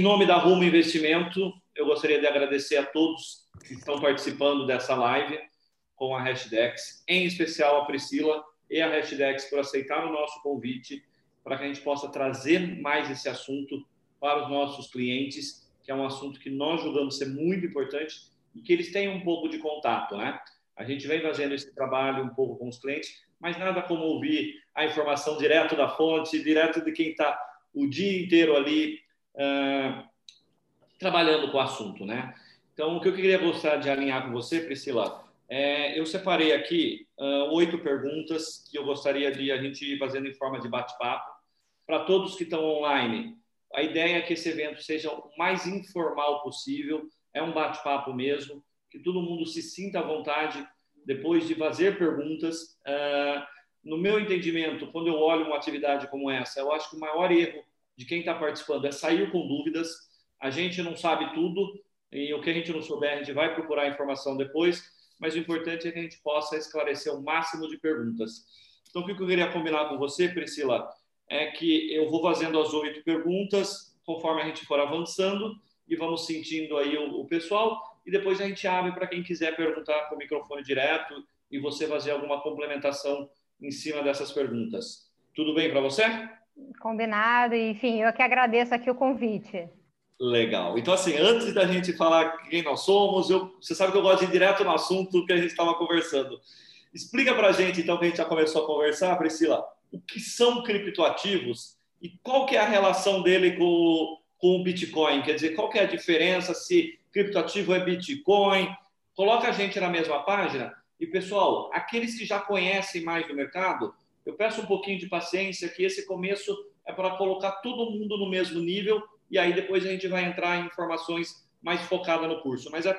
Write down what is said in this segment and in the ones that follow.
em nome da Rumo Investimento, eu gostaria de agradecer a todos que estão participando dessa live com a Hashdex, em especial a Priscila e a Hashdex por aceitar o nosso convite para que a gente possa trazer mais esse assunto para os nossos clientes, que é um assunto que nós julgamos ser muito importante e que eles tenham um pouco de contato, né? A gente vem fazendo esse trabalho um pouco com os clientes, mas nada como ouvir a informação direto da fonte, direto de quem está o dia inteiro ali trabalhando com o assunto, né? Então, o que eu queria gostar de alinhar com você, Priscila, é, eu separei aqui uh, oito perguntas que eu gostaria de a gente ir fazendo em forma de bate-papo. Para todos que estão online, a ideia é que esse evento seja o mais informal possível, é um bate-papo mesmo, que todo mundo se sinta à vontade depois de fazer perguntas. Uh, no meu entendimento, quando eu olho uma atividade como essa, eu acho que o maior erro de quem está participando é sair com dúvidas. A gente não sabe tudo e o que a gente não souber, a gente vai procurar informação depois, mas o importante é que a gente possa esclarecer o máximo de perguntas. Então, o que eu queria combinar com você, Priscila, é que eu vou fazendo as oito perguntas conforme a gente for avançando e vamos sentindo aí o, o pessoal e depois a gente abre para quem quiser perguntar com o microfone direto e você fazer alguma complementação em cima dessas perguntas. Tudo bem para você? Combinado, enfim, eu que agradeço aqui o convite. Legal. Então, assim, antes da gente falar quem nós somos, eu, você sabe que eu gosto de ir direto no assunto que a gente estava conversando. Explica para a gente, então, que a gente já começou a conversar, Priscila, o que são criptoativos e qual que é a relação dele com, com o Bitcoin? Quer dizer, qual que é a diferença se criptoativo é Bitcoin? Coloca a gente na mesma página. E, pessoal, aqueles que já conhecem mais do mercado, eu peço um pouquinho de paciência, que esse começo é para colocar todo mundo no mesmo nível e aí depois a gente vai entrar em informações mais focadas no curso. Mas é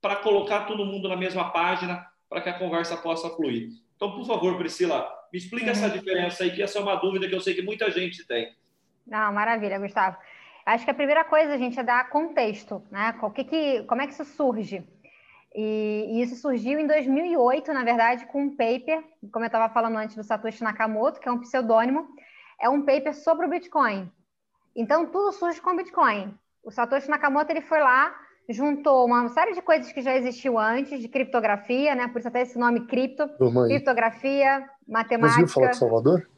para colocar todo mundo na mesma página para que a conversa possa fluir. Então, por favor, Priscila, me explica uhum. essa diferença aí, que essa é uma dúvida que eu sei que muita gente tem. Não, maravilha, Gustavo. Acho que a primeira coisa, gente, é dar contexto, né? O que que, como é que isso surge? E, e, isso surgiu em 2008, na verdade, com um paper, como eu estava falando antes do Satoshi Nakamoto, que é um pseudônimo, é um paper sobre o Bitcoin. Então, tudo surge com o Bitcoin. O Satoshi Nakamoto ele foi lá, juntou uma série de coisas que já existiu antes, de criptografia, né? Por isso até esse nome cripto, criptografia, matemática. Conseguiu falar com Salvador?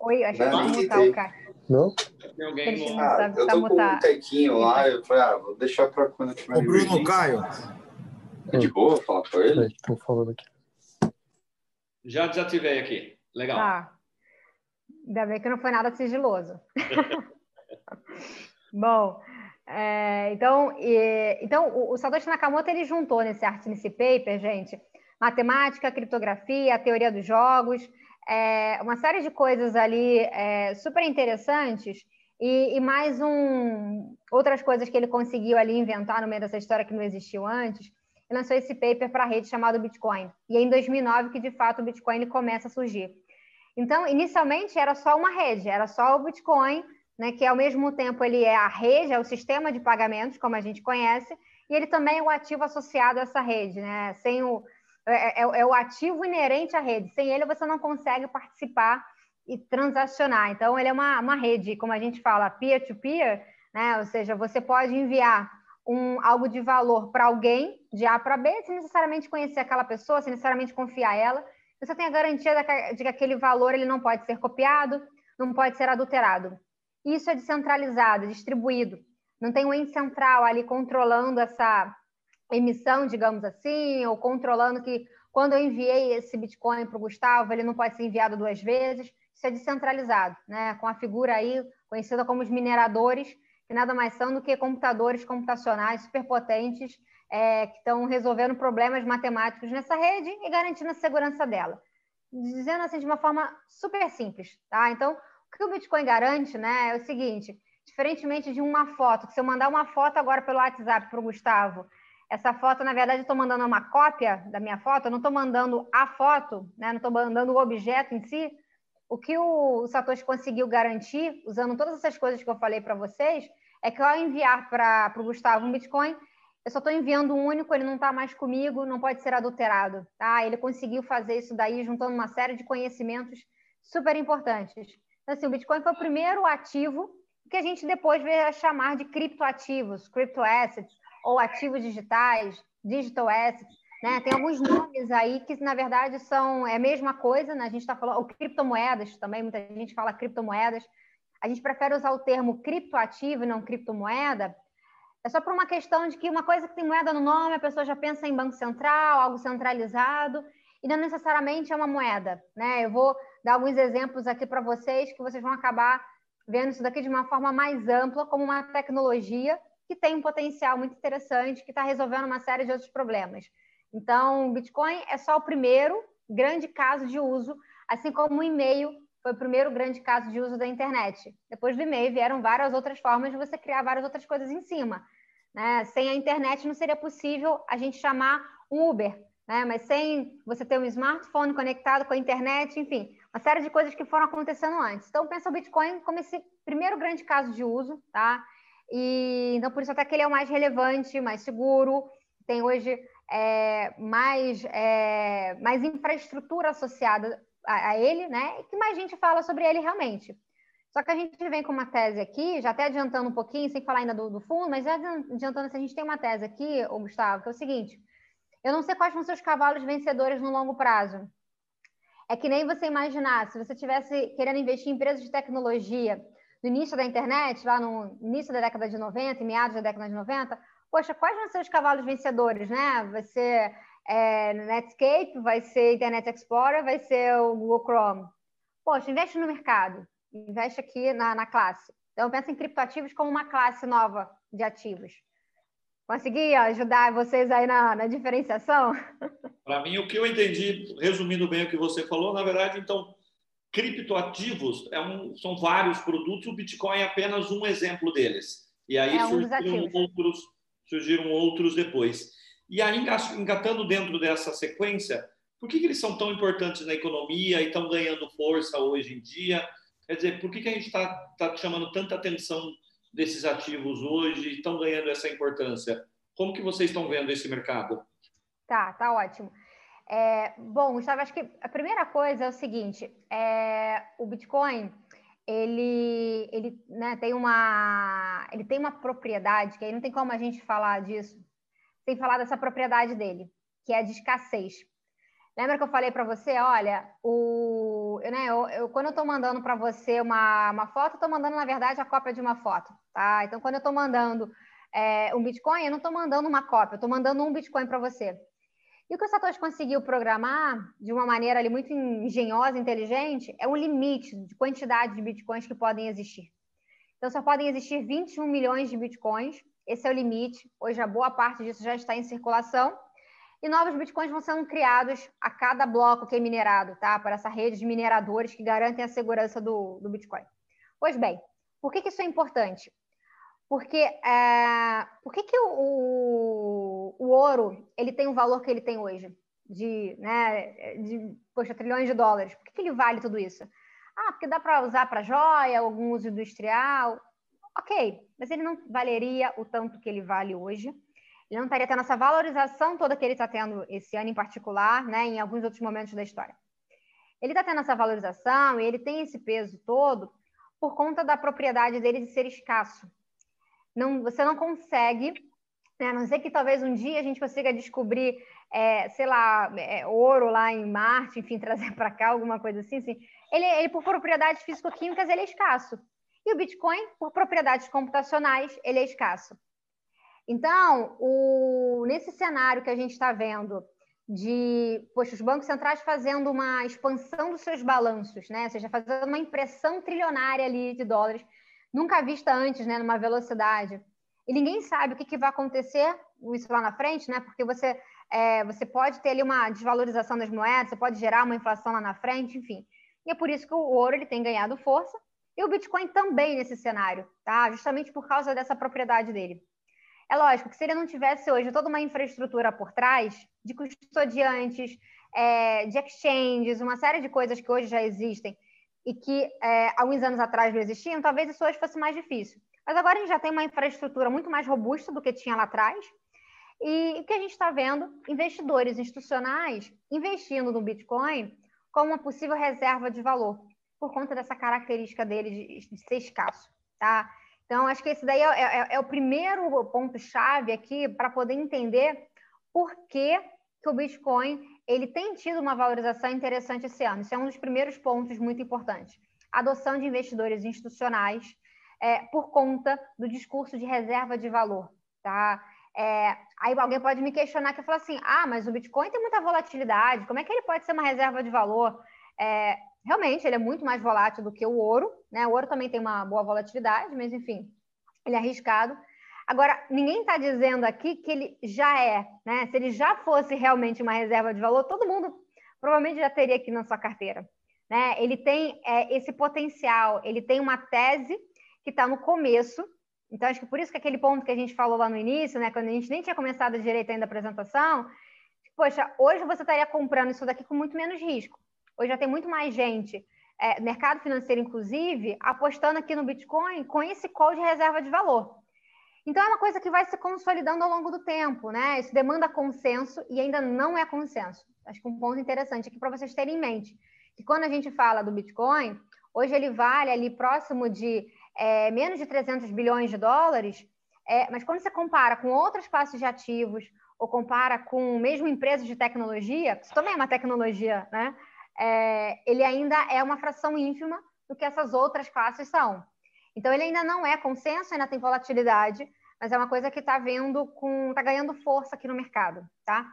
Oi, acho que vou mutar o cara. Não? Tem alguém no... ah, eu tô com um tequinho lá, eu falei, ah, vou deixar para quando eu tiver... O Bruno Caio. É de boa falar com ele? Estou falando aqui. Já desativei aqui. Legal. Tá. Ainda bem que não foi nada sigiloso. Bom, é, então, e, então o, o Satoshi Nakamoto ele juntou nesse arte nesse paper, gente, matemática, criptografia, teoria dos jogos, é, uma série de coisas ali é, super interessantes e, e, mais um outras coisas que ele conseguiu ali inventar no meio dessa história que não existiu antes. Lançou esse paper para a rede chamado Bitcoin. E é em 2009 que de fato o Bitcoin começa a surgir. Então, inicialmente era só uma rede, era só o Bitcoin né, que ao mesmo tempo ele é a rede, é o sistema de pagamentos, como a gente conhece, e ele também é o ativo associado a essa rede, né? Sem o, é, é, é o ativo inerente à rede. Sem ele você não consegue participar e transacionar. Então, ele é uma, uma rede, como a gente fala, peer-to-peer, -peer, né? Ou seja, você pode enviar um, algo de valor para alguém, de A para B, sem necessariamente conhecer aquela pessoa, sem necessariamente confiar ela. Você tem a garantia de que aquele valor ele não pode ser copiado, não pode ser adulterado. Isso é descentralizado, distribuído. Não tem um ente central ali controlando essa emissão, digamos assim, ou controlando que quando eu enviei esse Bitcoin para o Gustavo, ele não pode ser enviado duas vezes. Isso é descentralizado, né? com a figura aí conhecida como os mineradores, que nada mais são do que computadores computacionais superpotentes é, que estão resolvendo problemas matemáticos nessa rede e garantindo a segurança dela. Dizendo assim de uma forma super simples, tá? Então, o que o Bitcoin garante né, é o seguinte: diferentemente de uma foto, que se eu mandar uma foto agora pelo WhatsApp para o Gustavo, essa foto, na verdade, eu estou mandando uma cópia da minha foto, eu não estou mandando a foto, né, não estou mandando o objeto em si. O que o Satoshi conseguiu garantir, usando todas essas coisas que eu falei para vocês, é que ao enviar para o Gustavo um Bitcoin, eu só estou enviando um único, ele não está mais comigo, não pode ser adulterado. Tá? Ele conseguiu fazer isso daí, juntando uma série de conhecimentos super importantes. Então, assim, o Bitcoin foi o primeiro ativo que a gente depois veio a chamar de criptoativos, crypto assets, ou ativos digitais, digital assets. Né? Tem alguns nomes aí que, na verdade, são é a mesma coisa, né? a gente está falando, criptomoedas também, muita gente fala criptomoedas. A gente prefere usar o termo criptoativo e não criptomoeda, é só por uma questão de que uma coisa que tem moeda no nome, a pessoa já pensa em banco central, algo centralizado, e não necessariamente é uma moeda. Né? Eu vou dar alguns exemplos aqui para vocês que vocês vão acabar vendo isso daqui de uma forma mais ampla, como uma tecnologia que tem um potencial muito interessante, que está resolvendo uma série de outros problemas. Então, Bitcoin é só o primeiro grande caso de uso, assim como o e-mail foi o primeiro grande caso de uso da internet. Depois do e-mail vieram várias outras formas de você criar várias outras coisas em cima. Né? Sem a internet não seria possível a gente chamar um Uber, né? mas sem você ter um smartphone conectado com a internet, enfim, uma série de coisas que foram acontecendo antes. Então, pensa o Bitcoin como esse primeiro grande caso de uso, tá? E então por isso até que ele é o mais relevante, mais seguro, tem hoje é, mais, é, mais infraestrutura associada a, a, ele, né? E que mais gente fala sobre ele realmente. Só que a gente vem com uma tese aqui, já até adiantando um pouquinho, sem falar ainda do, do fundo, mas já adiantando, se a gente tem uma tese aqui, ô Gustavo, que é o seguinte: eu não sei quais vão ser os cavalos vencedores no longo prazo. É que nem você imaginar, se você tivesse querendo investir em empresas de tecnologia no início da internet, lá no início da década de 90, em meados da década de 90, poxa, quais vão ser os cavalos vencedores, né? Vai ser é, Netscape, vai ser Internet Explorer, vai ser o Google Chrome. Poxa, investe no mercado, investe aqui na, na classe. Então, pensa em criptoativos como uma classe nova de ativos. Consegui ajudar vocês aí na, na diferenciação? Para mim, o que eu entendi, resumindo bem o que você falou, na verdade, então, criptoativos é um, são vários produtos, o Bitcoin é apenas um exemplo deles. E aí é um surgiram, outros, surgiram outros depois. E aí, engatando dentro dessa sequência, por que, que eles são tão importantes na economia e estão ganhando força hoje em dia? Quer dizer, por que, que a gente está tá chamando tanta atenção desses ativos hoje e estão ganhando essa importância? Como que vocês estão vendo esse mercado? Tá, tá ótimo. É, bom, Gustavo, acho que a primeira coisa é o seguinte: é, o Bitcoin ele, ele né, tem uma ele tem uma propriedade que aí não tem como a gente falar disso sem falar dessa propriedade dele, que é a de escassez. Lembra que eu falei para você, olha, o, né, eu, eu quando eu estou mandando para você uma, uma foto, estou mandando, na verdade, a cópia de uma foto. Tá? Então, quando eu estou mandando é, um Bitcoin, eu não estou mandando uma cópia, eu estou mandando um Bitcoin para você. E o que o Satoshi conseguiu programar de uma maneira ali muito engenhosa, inteligente, é um limite de quantidade de bitcoins que podem existir. Então, só podem existir 21 milhões de bitcoins, esse é o limite. Hoje, a boa parte disso já está em circulação. E novos bitcoins vão sendo criados a cada bloco que é minerado, tá? Para essa rede de mineradores que garantem a segurança do, do Bitcoin. Pois bem, por que, que isso é importante? Porque é, por que, que o, ouro ele tem o valor que ele tem hoje? De, né, de poxa, trilhões de dólares. Por que, que ele vale tudo isso? Ah, porque dá para usar para joia, algum uso industrial. Ok, mas ele não valeria o tanto que ele vale hoje. Ele não estaria tendo essa valorização toda que ele está tendo esse ano em particular, né, em alguns outros momentos da história. Ele está tendo essa valorização e ele tem esse peso todo por conta da propriedade dele de ser escasso não, você não consegue, né? a não ser que talvez um dia a gente consiga descobrir, é, sei lá, é, ouro lá em Marte, enfim, trazer para cá alguma coisa assim, assim. Ele, ele, por propriedades físico-químicas, ele é escasso. E o Bitcoin, por propriedades computacionais, ele é escasso. Então, o, nesse cenário que a gente está vendo de poxa, os bancos centrais fazendo uma expansão dos seus balanços, né? ou seja, fazendo uma impressão trilionária ali de dólares, nunca vista antes, né, numa velocidade. E ninguém sabe o que, que vai acontecer isso lá na frente, né? Porque você, é, você pode ter ali uma desvalorização das moedas, você pode gerar uma inflação lá na frente, enfim. E é por isso que o ouro ele tem ganhado força e o Bitcoin também nesse cenário, tá? Justamente por causa dessa propriedade dele. É lógico que se ele não tivesse hoje toda uma infraestrutura por trás de custodiantes, é, de exchanges, uma série de coisas que hoje já existem, e que é, alguns anos atrás não existiam, talvez isso hoje fosse mais difícil. Mas agora a gente já tem uma infraestrutura muito mais robusta do que tinha lá atrás. E o que a gente está vendo? Investidores institucionais investindo no Bitcoin como uma possível reserva de valor, por conta dessa característica dele de, ser escasso. Tá? Então, acho que esse daí é, é, é o primeiro ponto-chave aqui para poder entender por que, que o Bitcoin ele tem tido uma valorização interessante esse ano. Isso é um dos primeiros pontos muito importantes. Adoção de investidores institucionais é, por conta do discurso de reserva de valor. Tá? É, aí alguém pode me questionar que fala assim: ah, mas o Bitcoin tem muita volatilidade, como é que ele pode ser uma reserva de valor? É, realmente, ele é muito mais volátil do que o ouro, né? O ouro também tem uma boa volatilidade, mas enfim, ele é arriscado. Agora, ninguém está dizendo aqui que ele já é, né? Se ele já fosse realmente uma reserva de valor, todo mundo provavelmente já teria aqui na sua carteira. Né? Ele tem é, esse potencial, ele tem uma tese que está no começo, então, acho que por isso que aquele ponto que a gente falou lá no início, né, quando a gente nem tinha começado direito ainda a apresentação, poxa, hoje você estaria comprando isso daqui com muito menos risco. Hoje já tem muito mais gente, é, mercado financeiro inclusive, apostando aqui no Bitcoin com esse call de reserva de valor. Então, é uma coisa que vai se consolidando ao longo do tempo, né? Isso demanda consenso e ainda não é consenso. Acho que um ponto interessante aqui para vocês terem em mente, que quando a gente fala do Bitcoin, hoje ele vale ali próximo de é, menos de 300 bilhões de dólares, é, mas quando você compara com outras classes de ativos, ou compara com mesmo empresas de tecnologia, isso também é uma tecnologia, né? É, ele ainda é uma fração ínfima do que essas outras classes são. Então, ele ainda não é consenso, ainda tem volatilidade, mas é uma coisa que está vendo com. está ganhando força aqui no mercado, tá?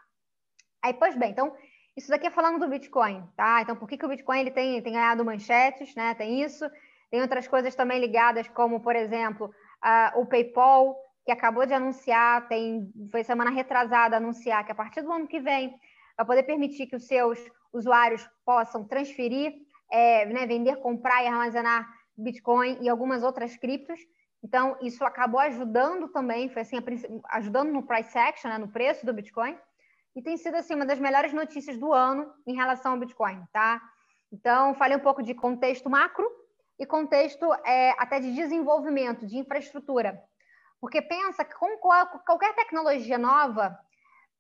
Aí, pois bem, então, isso daqui é falando do Bitcoin, tá? Então, por que, que o Bitcoin ele tem, tem ganhado manchetes, né? Tem isso. Tem outras coisas também ligadas, como, por exemplo, uh, o PayPal, que acabou de anunciar, tem, foi semana retrasada anunciar que a partir do ano que vem vai poder permitir que os seus usuários possam transferir, é, né, vender, comprar e armazenar Bitcoin e algumas outras criptos. Então, isso acabou ajudando também, foi assim, ajudando no price action, né, no preço do Bitcoin, e tem sido assim uma das melhores notícias do ano em relação ao Bitcoin, tá? Então, falei um pouco de contexto macro, e contexto é, até de desenvolvimento, de infraestrutura. Porque pensa que com qualquer tecnologia nova,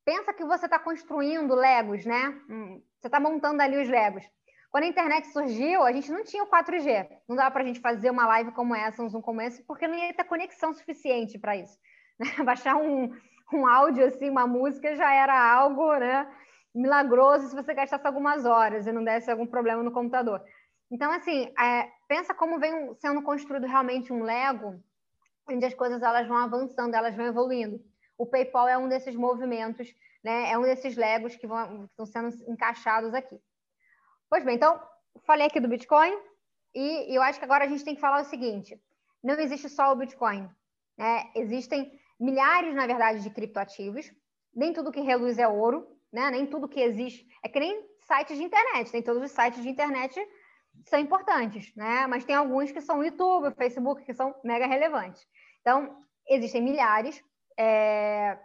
pensa que você está construindo Legos, né? Hum, você está montando ali os Legos. Quando a internet surgiu, a gente não tinha o 4G. Não dava para a gente fazer uma live como essa, um Zoom como esse, porque não ia ter conexão suficiente para isso. Né? Baixar um, um áudio, assim, uma música, já era algo né, milagroso se você gastasse algumas horas e não desse algum problema no computador. Então, assim, é, pensa como vem sendo construído realmente um Lego, onde as coisas elas vão avançando, elas vão evoluindo. O PayPal é um desses movimentos, né? É um desses Legos que, vão, que estão sendo encaixados aqui. Pois bem, então, falei aqui do Bitcoin e, e eu acho que agora a gente tem que falar o seguinte: não existe só o Bitcoin, né? Existem milhares, na verdade, de criptoativos. Nem tudo que reluz é ouro, né? Nem tudo que existe é que nem sites de internet. Tem todos os sites de internet são importantes, né? Mas tem alguns que são YouTube, Facebook, que são mega relevantes. Então, existem milhares, é,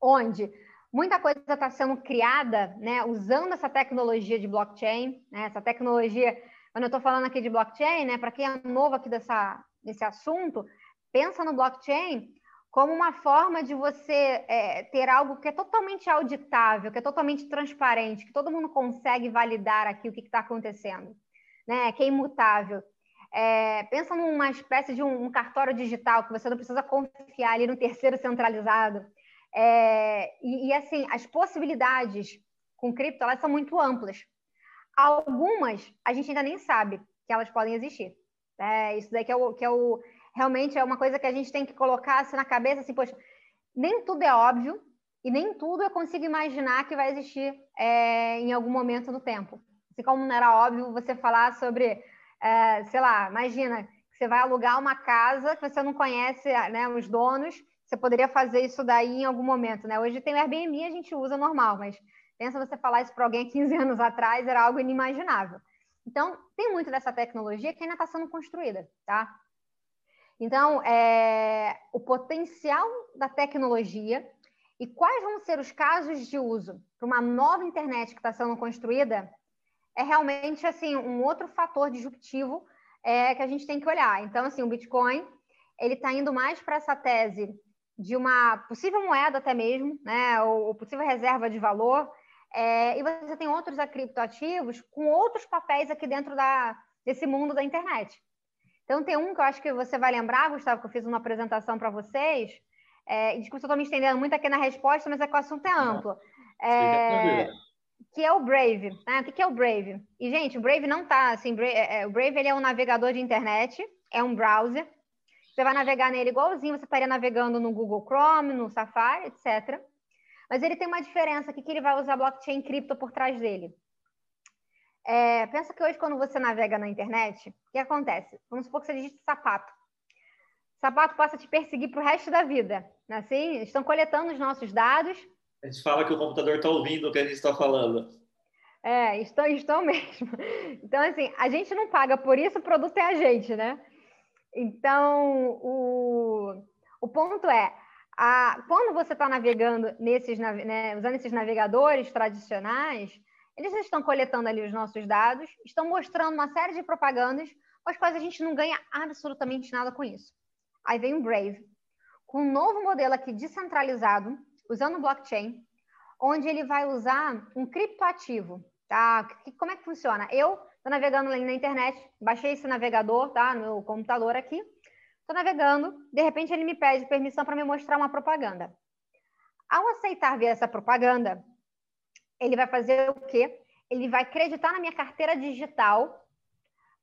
onde muita coisa está sendo criada, né? Usando essa tecnologia de blockchain, né? Essa tecnologia, quando eu estou falando aqui de blockchain, né? Para quem é novo aqui dessa, desse assunto, pensa no blockchain como uma forma de você é, ter algo que é totalmente auditável, que é totalmente transparente, que todo mundo consegue validar aqui o que está acontecendo né, que é imutável. É, pensa numa espécie de um, um, cartório digital que você não precisa confiar ali no terceiro centralizado. É, e, e, assim, as possibilidades com cripto elas são muito amplas. Algumas a gente ainda nem sabe que elas podem existir. É, isso daí que é, o, que é o realmente é uma coisa que a gente tem que colocar assim, na cabeça, assim, poxa, nem tudo é óbvio e nem tudo eu consigo imaginar que vai existir é, em algum momento do tempo. Assim como não era óbvio você falar sobre, é, sei lá, imagina que você vai alugar uma casa que você não conhece né, os donos, você poderia fazer isso daí em algum momento, né? Hoje tem o Airbnb, a gente usa normal, mas pensa você falar isso para alguém 15 anos atrás, era algo inimaginável. Então, tem muito dessa tecnologia que ainda está sendo construída, tá? Então, é, o potencial da tecnologia e quais vão ser os casos de uso para uma nova internet que está sendo construída é realmente assim um outro fator disruptivo é, que a gente tem que olhar. Então, assim, o Bitcoin ele está indo mais para essa tese de uma possível moeda até mesmo, né, ou, possível reserva de valor. É, e você tem outros criptoativos com outros papéis aqui dentro da, desse mundo da internet. Então, tem um que eu acho que você vai lembrar, Gustavo, que eu fiz uma apresentação para vocês. É, desculpa se eu estou me estendendo muito aqui na resposta, mas é que o assunto é amplo. É, que é o Brave. Né? O que é o Brave? E, gente, o Brave não está assim. É, é, o Brave ele é um navegador de internet, é um browser. Você vai navegar nele igualzinho você estaria navegando no Google Chrome, no Safari, etc. Mas ele tem uma diferença aqui que ele vai usar blockchain cripto por trás dele. É, pensa que hoje, quando você navega na internet, o que acontece? Vamos supor que você digite sapato. Sapato passa a te perseguir para o resto da vida. Né? Assim, estão coletando os nossos dados. A gente fala que o computador está ouvindo o que a gente está falando. É, estão, estão mesmo. Então, assim, a gente não paga por isso, o produto é a gente, né? Então, o, o ponto é, a, quando você está navegando nesses, né, usando esses navegadores tradicionais, eles estão coletando ali os nossos dados, estão mostrando uma série de propagandas, com as quais a gente não ganha absolutamente nada com isso. Aí vem o Brave, com um novo modelo aqui descentralizado, usando blockchain, onde ele vai usar um criptoativo, tá? Como é que funciona? Eu estou navegando ali na internet, baixei esse navegador, tá? No computador aqui, estou navegando, de repente ele me pede permissão para me mostrar uma propaganda. Ao aceitar ver essa propaganda, ele vai fazer o quê? Ele vai acreditar na minha carteira digital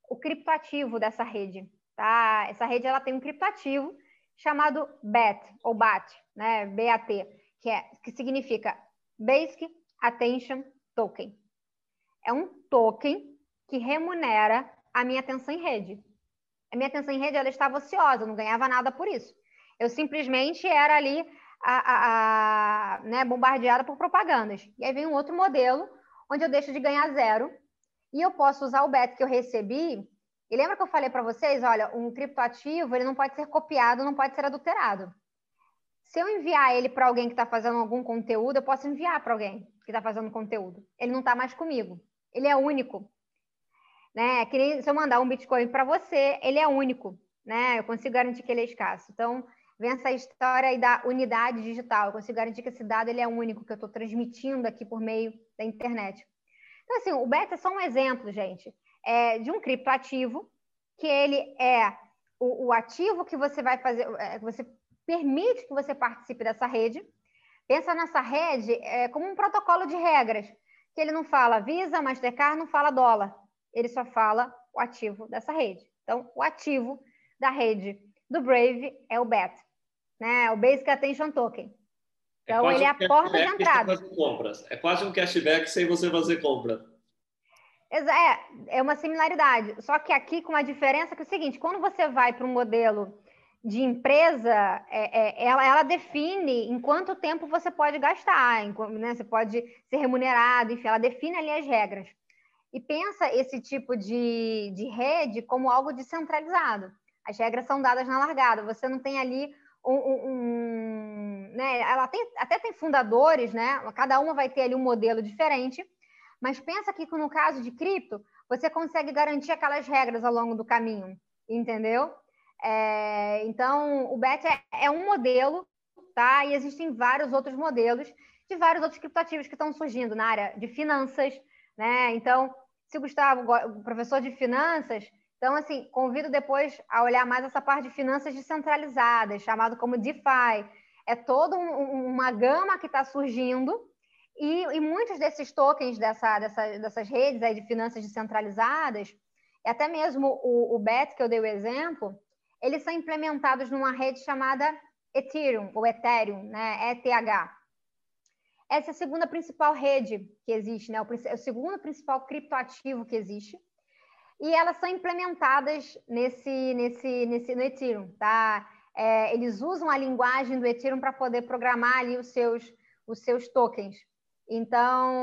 o criptoativo dessa rede, tá? Essa rede ela tem um criptoativo chamado BAT ou BAT, né? BAT, que é que significa Basic Attention Token. É um token que remunera a minha atenção em rede. A minha atenção em rede ela estava ociosa, eu não ganhava nada por isso. Eu simplesmente era ali a, a, a, né, bombardeada por propagandas. E aí vem um outro modelo, onde eu deixo de ganhar zero, e eu posso usar o BET que eu recebi. E lembra que eu falei para vocês, olha, um criptoativo ele não pode ser copiado, não pode ser adulterado. Se eu enviar ele para alguém que está fazendo algum conteúdo, eu posso enviar para alguém que está fazendo conteúdo. Ele não está mais comigo. Ele é único. Né? Nem se eu mandar um Bitcoin para você, ele é único. Né? Eu consigo garantir que ele é escasso. Então, vem essa história aí da unidade digital. Eu consigo garantir que esse dado ele é único, que eu estou transmitindo aqui por meio da internet. Então, assim, o BET é só um exemplo, gente, é, de um criptoativo, que ele é o, o ativo que você vai fazer, é, que você permite que você participe dessa rede. Pensa nessa rede é, como um protocolo de regras, que ele não fala Visa, Mastercard, não fala dólar. Ele só fala o ativo dessa rede. Então, o ativo da rede do Brave é o BET né? O Basic Attention Token. É então, é ele é a porta de entrada. É quase um cashback sem você fazer compra. É, é uma similaridade. Só que aqui com uma diferença que é o seguinte, quando você vai para um modelo de empresa, é, é, ela, ela, define em quanto tempo você pode gastar, em, né? você pode ser remunerado, enfim, ela define ali as regras. E pensa esse tipo de, de rede como algo descentralizado. As regras são dadas na largada, você não tem ali um, um, né, ela tem, até tem fundadores, né? Cada uma vai ter ali um modelo diferente, mas pensa que no caso de cripto, você consegue garantir aquelas regras ao longo do caminho, entendeu? É, então, o BET é, é, um modelo, tá? E existem vários outros modelos de vários outros criptoativos que estão surgindo na área de finanças, né? Então, se o Gustavo, professor de finanças, então, assim, convido depois a olhar mais essa parte de finanças descentralizadas, chamado como DeFi. É toda um, uma gama que está surgindo e, e, muitos desses tokens dessa, dessa, dessas redes aí de finanças descentralizadas, até mesmo o, o BET, que eu dei o exemplo, eles são implementados numa rede chamada Ethereum, ou Ethereum, né? ETH. Essa é a segunda principal rede que existe, né? O, o segundo principal criptoativo que existe e elas são implementadas nesse, nesse, nesse, no Ethereum, tá? É, eles usam a linguagem do Ethereum para poder programar ali os seus, os seus tokens. Então,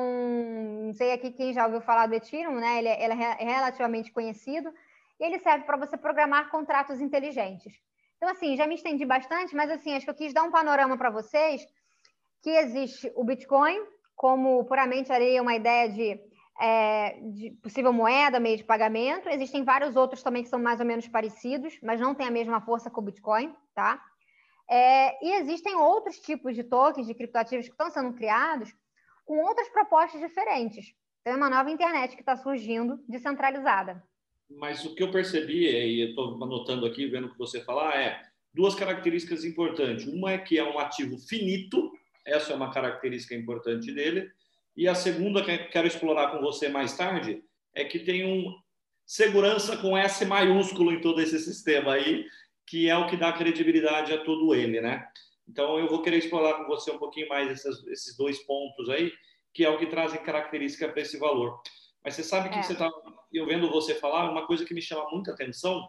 não sei aqui quem já ouviu falar do Ethereum, né? Ele, é, ele é relativamente conhecido e ele serve para você programar contratos inteligentes. Então, assim, já me estendi bastante, mas assim, acho que eu quis dar um panorama para vocês que existe o Bitcoin como puramente areia, uma ideia de é, de possível moeda, meio de pagamento. Existem vários outros também que são mais ou menos parecidos, mas não têm a mesma força que o Bitcoin, tá? É, e existem outros tipos de tokens, de criptoativos que estão sendo criados com outras propostas diferentes. Então, é uma nova internet que está surgindo, descentralizada. Mas o que eu percebi, e eu estou anotando aqui, vendo o que você falar, é duas características importantes. Uma é que é um ativo finito, essa é uma característica importante dele. E a segunda, que eu quero explorar com você mais tarde, é que tem um segurança com S maiúsculo em todo esse sistema aí, que é o que dá credibilidade a todo ele, né? Então, eu vou querer explorar com você um pouquinho mais esses, esses dois pontos aí, que é o que trazem característica para esse valor. Mas você sabe que é. você está, eu vendo você falar, uma coisa que me chama muita atenção,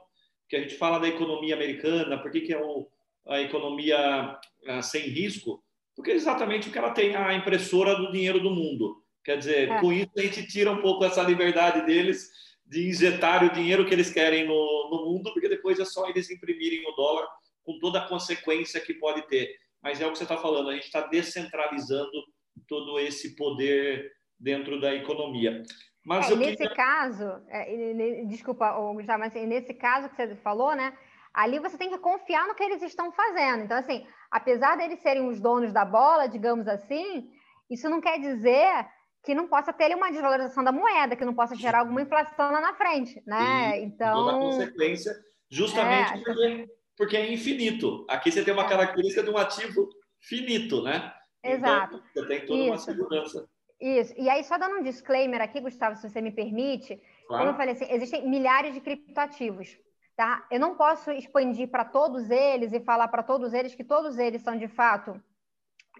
que a gente fala da economia americana, por que, que é o, a economia a, sem risco? Porque é exatamente o que ela tem a impressora do dinheiro do mundo. Quer dizer, é. com isso a gente tira um pouco essa liberdade deles de injetar o dinheiro que eles querem no, no mundo, porque depois é só eles imprimirem o dólar com toda a consequência que pode ter. Mas é o que você está falando, a gente está descentralizando todo esse poder dentro da economia. Mas é, nesse queria... caso, é, desculpa, Gustavo, mas assim, nesse caso que você falou, né? Ali você tem que confiar no que eles estão fazendo. Então, assim, apesar deles serem os donos da bola, digamos assim, isso não quer dizer que não possa ter uma desvalorização da moeda, que não possa gerar alguma inflação lá na frente, né? Então, toda consequência, justamente é, porque, porque, é infinito. Aqui você tem uma é. característica de um ativo finito, né? Então, Exato. Então, você tem toda Isso. uma segurança. Isso. E aí, só dando um disclaimer aqui, Gustavo, se você me permite, claro. como eu falei assim, existem milhares de criptoativos. Tá? Eu não posso expandir para todos eles e falar para todos eles que todos eles são de fato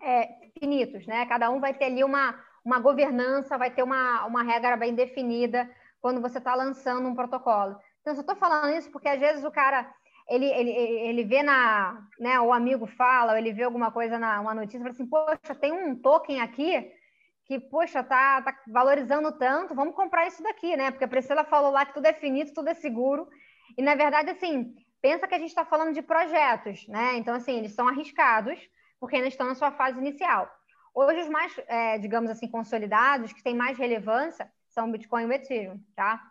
é, finitos, né? Cada um vai ter ali uma, uma governança, vai ter uma, uma regra bem definida quando você está lançando um protocolo. Então, eu estou falando isso porque às vezes o cara ele, ele, ele vê na, né, o amigo fala, ou ele vê alguma coisa na uma notícia, fala assim, poxa, tem um token aqui que, poxa, tá, tá valorizando tanto, vamos comprar isso daqui, né? Porque a Priscila falou lá que tudo é finito, tudo é seguro. E, na verdade, assim, pensa que a gente está falando de projetos, né? Então, assim, eles são arriscados, porque ainda estão na sua fase inicial. Hoje, os mais, é, digamos assim, consolidados, que têm mais relevância, são o Bitcoin e o Ethereum, tá?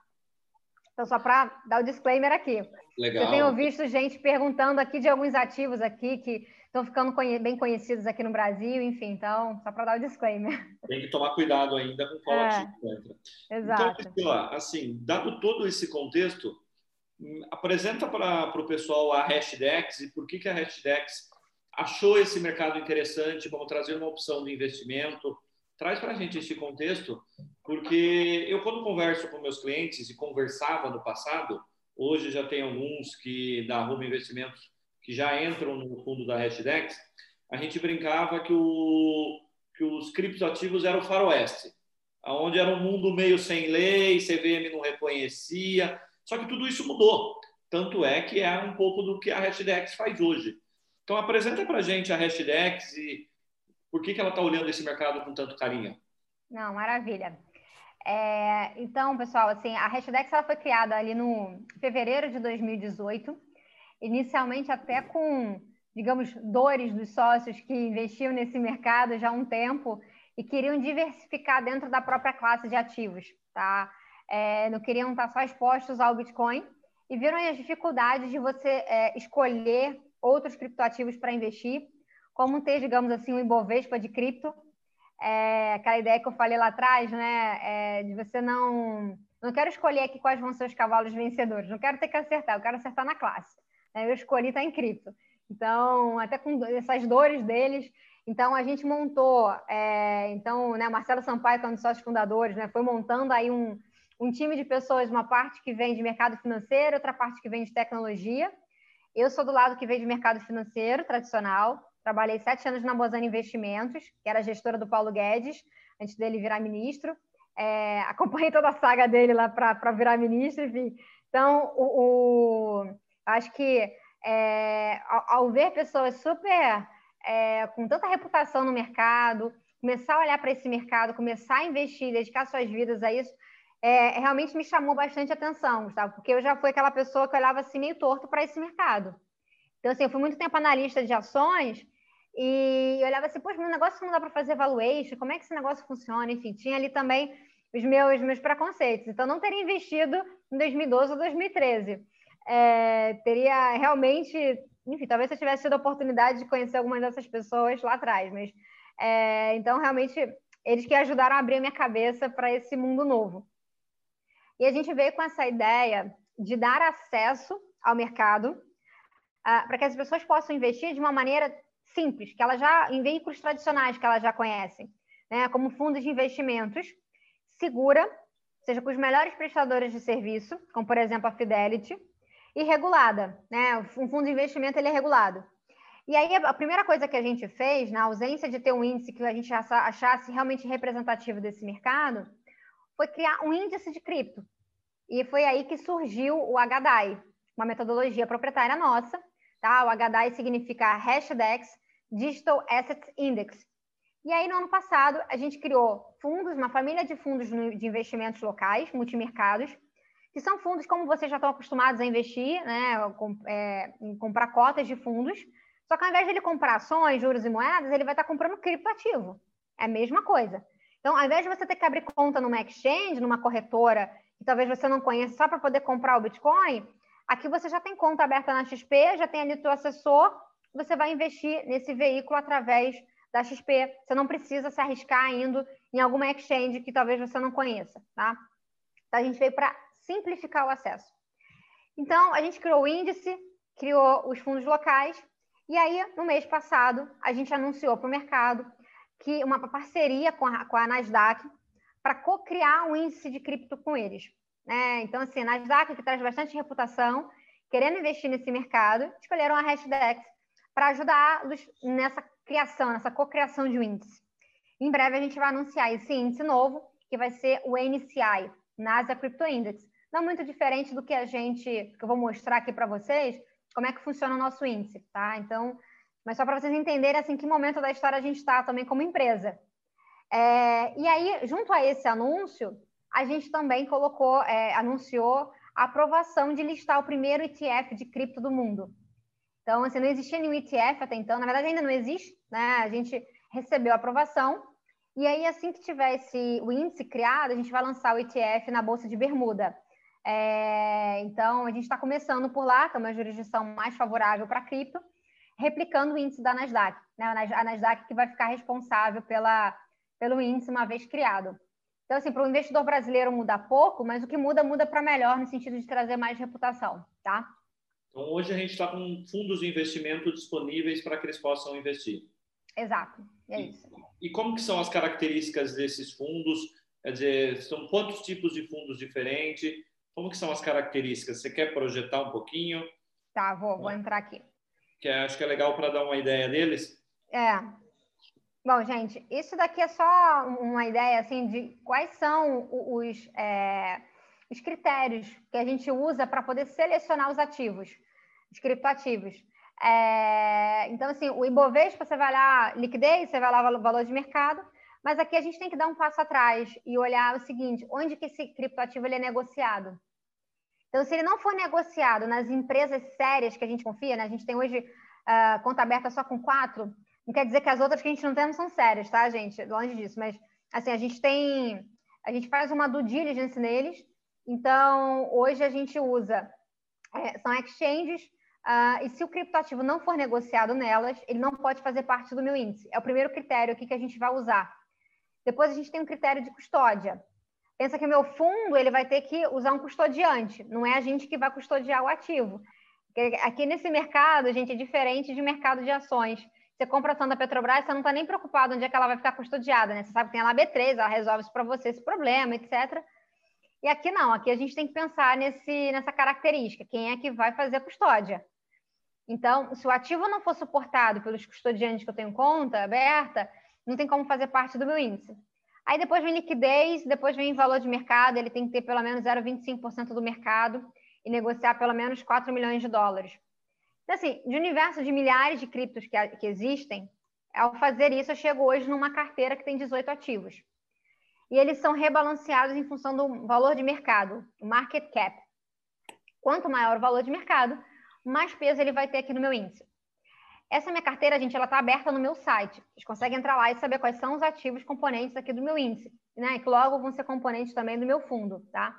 Então, só para dar o disclaimer aqui. Legal. Eu tenho visto gente perguntando aqui de alguns ativos aqui que estão ficando bem conhecidos aqui no Brasil, enfim, então, só para dar o disclaimer. Tem que tomar cuidado ainda com qual é, ativo entra. Exato. Então, Priscila, assim, dado todo esse contexto, hum, apresenta para o pessoal a Hashdex e por que, que a Hashdex achou esse mercado interessante, vamos trazer uma opção de investimento. Traz para a gente esse contexto, porque eu, quando converso com meus clientes e conversava no passado, hoje já tem alguns que da Rumo Investimentos que já entram no fundo da Hashdex, a gente brincava que, o, que os criptoativos eram o faroeste, onde era um mundo meio sem lei, CVM não reconhecia, só que tudo isso mudou. Tanto é que é um pouco do que a Hashdex faz hoje. Então, apresenta para gente a Hashdex e por que, que ela está olhando esse mercado com tanto carinho. Não, maravilha. É, então, pessoal, assim, a Hashdex ela foi criada ali no fevereiro de 2018, inicialmente até com, digamos, dores dos sócios que investiam nesse mercado já há um tempo e queriam diversificar dentro da própria classe de ativos, tá? É, não queriam estar só expostos ao Bitcoin e viram as dificuldades de você é, escolher outros criptoativos para investir, como ter, digamos assim, um Ibovespa de cripto, é, aquela ideia que eu falei lá atrás, né, é, de você não... Não quero escolher aqui quais vão ser os cavalos vencedores, não quero ter que acertar, eu quero acertar na classe. Eu escolhi estar tá em cripto. Então, até com essas dores deles, então a gente montou, é, então, né, Marcelo Sampaio, que é um dos sócios fundadores, né, foi montando aí um, um time de pessoas, uma parte que vem de mercado financeiro, outra parte que vem de tecnologia, eu sou do lado que veio de mercado financeiro tradicional. Trabalhei sete anos na Bozana Investimentos, que era gestora do Paulo Guedes, antes dele virar ministro. É, acompanhei toda a saga dele lá para virar ministro, enfim. Então, o acho que é, ao, ao, ver pessoas super é, com tanta reputação no mercado, começar a olhar para esse mercado, começar a investir, dedicar suas vidas a isso, é, realmente me chamou bastante atenção, Gustavo, porque eu já fui aquela pessoa que olhava assim meio torto para esse mercado. Então, assim, eu fui muito tempo analista de ações e olhava assim, poxa, meu negócio não dá para fazer valuation, como é que esse negócio funciona? Enfim, tinha ali também os meus, meus preconceitos. Então, não teria investido em 2012 ou 2013. É, teria realmente, enfim, talvez eu tivesse tido a oportunidade de conhecer algumas dessas pessoas lá atrás, mas é, então realmente eles que ajudaram a abrir a minha cabeça para esse mundo novo. E a gente veio com essa ideia de dar acesso ao mercado uh, para que as pessoas possam investir de uma maneira simples, que elas já em veículos tradicionais que elas já conhecem, né, como fundos de investimentos, segura, seja com os melhores prestadores de serviço, como por exemplo a Fidelity, e regulada, né? Um fundo de investimento ele é regulado. E aí a primeira coisa que a gente fez, na ausência de ter um índice que a gente achasse realmente representativo desse mercado, foi criar um índice de cripto. E foi aí que surgiu o HDAI, uma metodologia proprietária nossa. Tá? O HDAI significa Hashdex Digital Assets Index. E aí, no ano passado, a gente criou fundos, uma família de fundos de investimentos locais, multimercados, que são fundos como vocês já estão acostumados a investir, né, é, em comprar cotas de fundos, só que ao invés de ele comprar ações, juros e moedas, ele vai estar comprando criptoativo. É a mesma coisa. Então, ao invés de você ter que abrir conta numa exchange, numa corretora, que talvez você não conheça só para poder comprar o Bitcoin, aqui você já tem conta aberta na XP, já tem ali o seu assessor, você vai investir nesse veículo através da XP. Você não precisa se arriscar indo em alguma exchange que talvez você não conheça, tá? Então, a gente veio para simplificar o acesso. Então, a gente criou o índice, criou os fundos locais, e aí, no mês passado, a gente anunciou para o mercado que uma parceria com a, com a Nasdaq para co-criar um índice de cripto com eles. Né? Então, assim, a Nasdaq, que traz bastante reputação, querendo investir nesse mercado, escolheram a Hashdex para ajudá-los nessa criação, nessa co-criação de um índice. Em breve, a gente vai anunciar esse índice novo, que vai ser o NCI, Nasdaq Crypto Index. Não muito diferente do que a gente, que eu vou mostrar aqui para vocês, como é que funciona o nosso índice, tá? Então, mas só para vocês entenderem assim que momento da história a gente está também como empresa. É, e aí, junto a esse anúncio, a gente também colocou, é, anunciou a aprovação de listar o primeiro ETF de cripto do mundo. Então, assim, não existia nenhum ETF até então, na verdade ainda não existe, né? A gente recebeu a aprovação e aí, assim que tivesse o índice criado, a gente vai lançar o ETF na Bolsa de Bermuda. É, então, a gente está começando por lá, que é uma jurisdição mais favorável para cripto, replicando o índice da Nasdaq. Né? A Nasdaq que vai ficar responsável pela, pelo índice uma vez criado. Então, assim, para o investidor brasileiro muda pouco, mas o que muda, muda para melhor, no sentido de trazer mais reputação, tá? Então, hoje a gente está com fundos de investimento disponíveis para que eles possam investir. Exato, é isso. E, e como que são as características desses fundos? Quer dizer, são quantos tipos de fundos diferentes? Como que são as características? Você quer projetar um pouquinho? Tá, vou, vou entrar aqui. Que acho que é legal para dar uma ideia deles. É. Bom, gente, isso daqui é só uma ideia assim de quais são os, é, os critérios que a gente usa para poder selecionar os ativos, os criptoativos. É, então, assim, o Ibovespa, você vai lá, liquidez, você vai lá, valor de mercado, mas aqui a gente tem que dar um passo atrás e olhar o seguinte, onde que esse criptoativo ele é negociado? Então, se ele não for negociado nas empresas sérias que a gente confia, né? a gente tem hoje uh, conta aberta só com quatro, não quer dizer que as outras que a gente não tem não são sérias, tá, gente? Longe disso, mas assim, a gente tem, a gente faz uma due diligence neles, então hoje a gente usa, é, são exchanges, uh, e se o criptoativo não for negociado nelas, ele não pode fazer parte do meu índice. É o primeiro critério aqui que a gente vai usar. Depois a gente tem um critério de custódia. Pensa que o meu fundo ele vai ter que usar um custodiante, não é a gente que vai custodiar o ativo. Aqui nesse mercado, gente, é diferente de mercado de ações. Você compra ação da Petrobras, você não está nem preocupado onde é que ela vai ficar custodiada, né? Você sabe que tem a B3, ela resolve isso para você, esse problema, etc. E aqui não, aqui a gente tem que pensar nesse, nessa característica, quem é que vai fazer a custódia. Então, se o ativo não for suportado pelos custodiantes que eu tenho conta aberta, não tem como fazer parte do meu índice. Aí depois vem liquidez, depois vem valor de mercado, ele tem que ter pelo menos 0,25% do mercado e negociar pelo menos 4 milhões de dólares. Então, assim, de universo de milhares de criptos que, que existem, ao fazer isso, eu chego hoje numa carteira que tem 18 ativos. E eles são rebalanceados em função do valor de mercado, market cap. Quanto maior o valor de mercado, mais peso ele vai ter aqui no meu índice. Essa minha carteira, gente, ela está aberta no meu site. Vocês conseguem entrar lá e saber quais são os ativos componentes aqui do meu índice, né? Que logo vão ser componentes também do meu fundo, tá?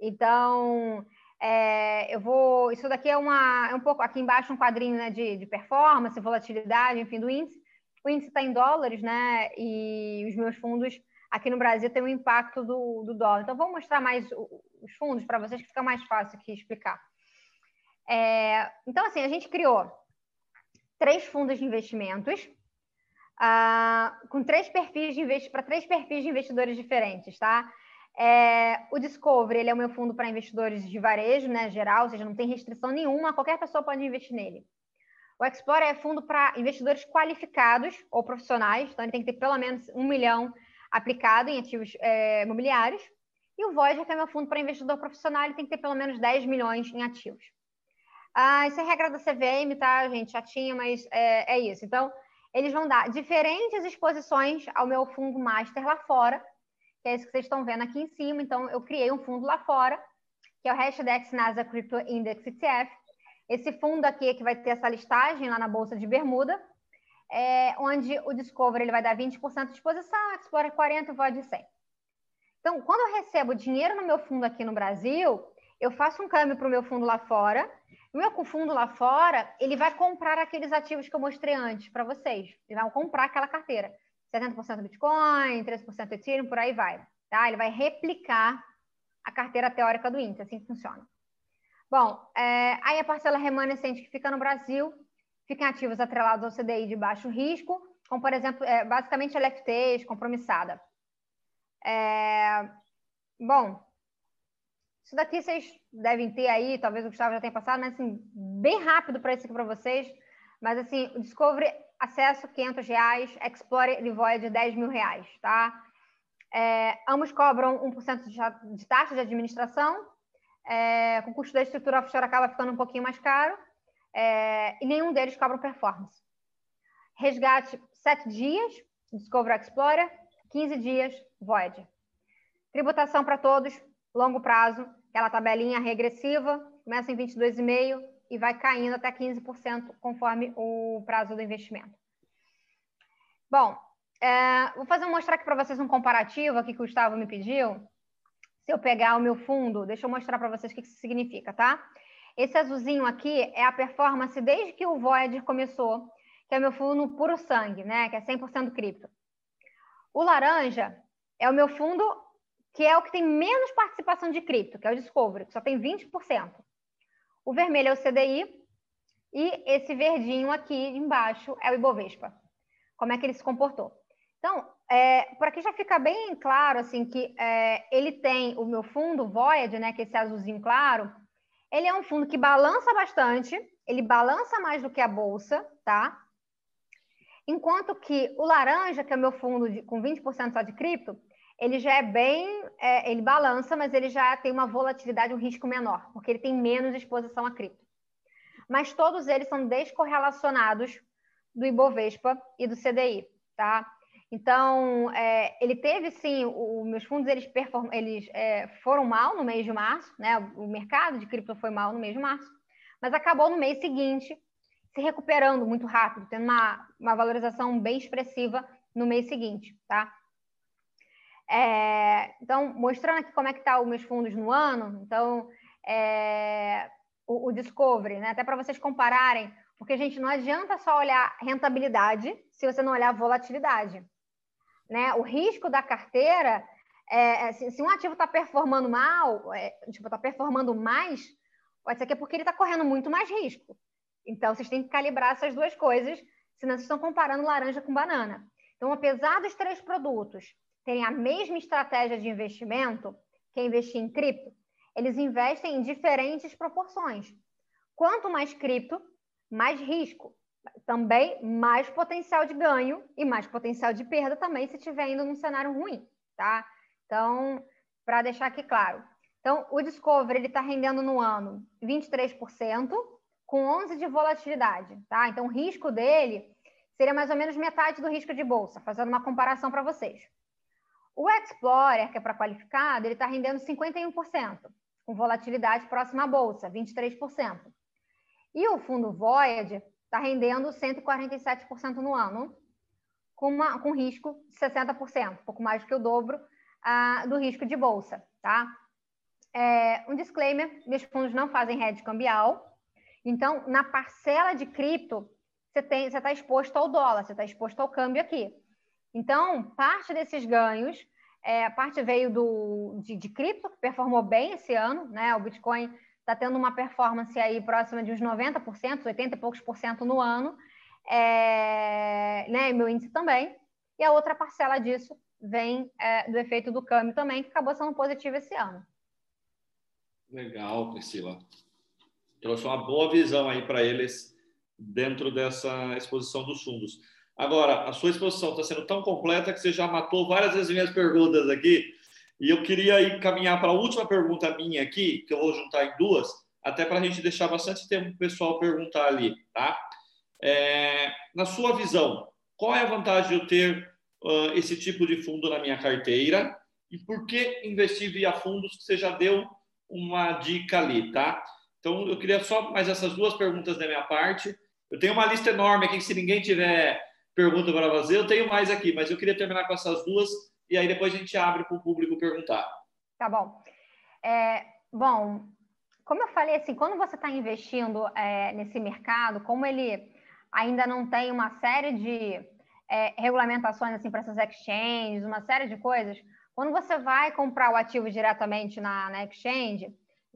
Então, é, eu vou. Isso daqui é uma, é um pouco aqui embaixo um quadrinho né, de, de performance, volatilidade, enfim, do índice. O índice está em dólares, né? E os meus fundos aqui no Brasil tem um impacto do, do dólar. Então, vou mostrar mais os fundos para vocês, que fica mais fácil aqui explicar. É, então, assim, a gente criou três fundos de investimentos uh, com três perfis de investimento para três perfis de investidores diferentes, tá? É, o Discovery ele é o meu fundo para investidores de varejo, né, geral, ou seja, não tem restrição nenhuma, qualquer pessoa pode investir nele. O Explorer é fundo para investidores qualificados ou profissionais, então ele tem que ter pelo menos um milhão aplicado em ativos é, imobiliários. E o Voyager, que é meu fundo para investidor profissional, ele tem que ter pelo menos 10 milhões em ativos. Ah, isso é regra da CVM, tá, gente? Chatinha, mas é, é isso. Então, eles vão dar diferentes exposições ao meu fundo master lá fora, que é isso que vocês estão vendo aqui em cima. Então, eu criei um fundo lá fora, que é o Hashdex NASA Crypto Index ETF. Esse fundo aqui é que vai ter essa listagem lá na Bolsa de Bermuda, é, onde o Discover ele vai dar 20% de exposição, Explorer 40% e o Void 100%. Então, quando eu recebo dinheiro no meu fundo aqui no Brasil, eu faço um câmbio para o meu fundo lá fora, o meu fundo lá fora, ele vai comprar aqueles ativos que eu mostrei antes para vocês. Ele vai comprar aquela carteira. 70% Bitcoin, 13% Ethereum, por aí vai. Tá? Ele vai replicar a carteira teórica do índice, assim que funciona. Bom, é, aí a parcela remanescente que fica no Brasil fica em ativos atrelados ao CDI de baixo risco, como, por exemplo, é, basicamente LFTs, compromissada. É, bom, isso daqui vocês devem ter aí, talvez o Gustavo já tenha passado, mas assim, bem rápido para isso aqui para vocês. Mas assim, o Discovery, acesso 500 reais, Explorer e Void 10 mil reais, tá? É, ambos cobram 1% de, de taxa de administração, é, com o custo da estrutura offshore acaba ficando um pouquinho mais caro, é, e nenhum deles cobra performance. Resgate 7 dias, Discovery Explorer, 15 dias, Void. Tributação para todos, longo prazo, aquela tabelinha regressiva, começa em 22,5% e vai caindo até 15% conforme o prazo do investimento. Bom, é, vou fazer mostrar aqui para vocês um comparativo aqui que o Gustavo me pediu. Se eu pegar o meu fundo, deixa eu mostrar para vocês o que isso significa, tá? Esse azulzinho aqui é a performance desde que o Voyager começou, que é meu fundo puro sangue, né? Que é 100% cripto. O laranja é o meu fundo que é o que tem menos participação de cripto, que é o Discovery, que só tem 20%. O vermelho é o CDI e esse verdinho aqui embaixo é o Ibovespa. Como é que ele se comportou? Então, é, por aqui já fica bem claro assim que é, ele tem o meu fundo Voyage, né, que é esse azulzinho claro, ele é um fundo que balança bastante, ele balança mais do que a bolsa, tá? Enquanto que o laranja, que é o meu fundo de, com 20% só de cripto, ele já é bem, é, ele balança, mas ele já tem uma volatilidade, um risco menor, porque ele tem menos exposição a cripto. Mas todos eles são descorrelacionados do Ibovespa e do CDI, tá? Então, é, ele teve sim, os meus fundos eles, perform, eles é, foram mal no mês de março, né? O mercado de cripto foi mal no mês de março, mas acabou no mês seguinte se recuperando muito rápido, tendo uma, uma valorização bem expressiva no mês seguinte, tá? É, então, mostrando aqui como é que tá os meus fundos no ano, então, é, o, o, Discovery, né? até para vocês compararem, porque, gente, não adianta só olhar rentabilidade se você não olhar volatilidade. Né? O risco da carteira, é, é se, se, um ativo está performando mal, é, tipo, está performando mais, pode ser que é porque ele está correndo muito mais risco. Então, vocês têm que calibrar essas duas coisas, senão vocês estão comparando laranja com banana. Então, apesar dos três produtos têm a mesma estratégia de investimento, que é investir em cripto, eles investem em diferentes proporções. Quanto mais cripto, mais risco. Também mais potencial de ganho e mais potencial de perda também se estiver indo num cenário ruim, tá? Então, para deixar aqui claro. Então, o Discovery ele está rendendo no ano 23%, com 11% de volatilidade, tá? Então, o risco dele seria mais ou menos metade do risco de bolsa, fazendo uma comparação para vocês. O Explorer, que é para qualificado, ele está rendendo 51%, com volatilidade próxima à bolsa, 23%. E o fundo Voyager está rendendo 147% no ano, com, uma, com risco de 60%, um pouco mais do que o dobro uh, do risco de bolsa. Tá? É, um disclaimer: meus fundos não fazem hedge cambial. Então, na parcela de cripto, você está exposto ao dólar, você está exposto ao câmbio aqui. Então, parte desses ganhos É, a parte veio do, de, de cripto, que performou bem esse ano, né? O Bitcoin está tendo uma performance aí próxima de uns 90%, 80 e poucos por cento no ano, é, né? E meu índice também. E a outra parcela disso vem é, do efeito do câmbio também, que acabou sendo positivo esse ano. Legal, Priscila. Trouxe uma boa visão aí para eles dentro dessa exposição dos fundos. Agora, a sua exposição está sendo tão completa que você já matou várias vezes minhas perguntas aqui. E eu queria ir caminhar para a última pergunta minha aqui, que eu vou juntar em duas, até para a gente deixar bastante tempo para o pessoal perguntar ali, tá? É, na sua visão, qual é a vantagem de eu ter uh, esse tipo de fundo na minha carteira? E por que investir via fundos que você já deu uma dica ali, tá? Então, eu queria só mais essas duas perguntas da minha parte. Eu tenho uma lista enorme aqui, que se ninguém tiver pergunta para fazer, eu tenho mais aqui, mas eu queria terminar com essas duas e aí depois a gente abre para o público perguntar. Tá bom. É, bom, como eu falei, assim, quando você está investindo é, nesse mercado, como ele ainda não tem uma série de é, regulamentações assim para essas exchanges, uma série de coisas, quando você vai comprar o ativo diretamente na, na exchange,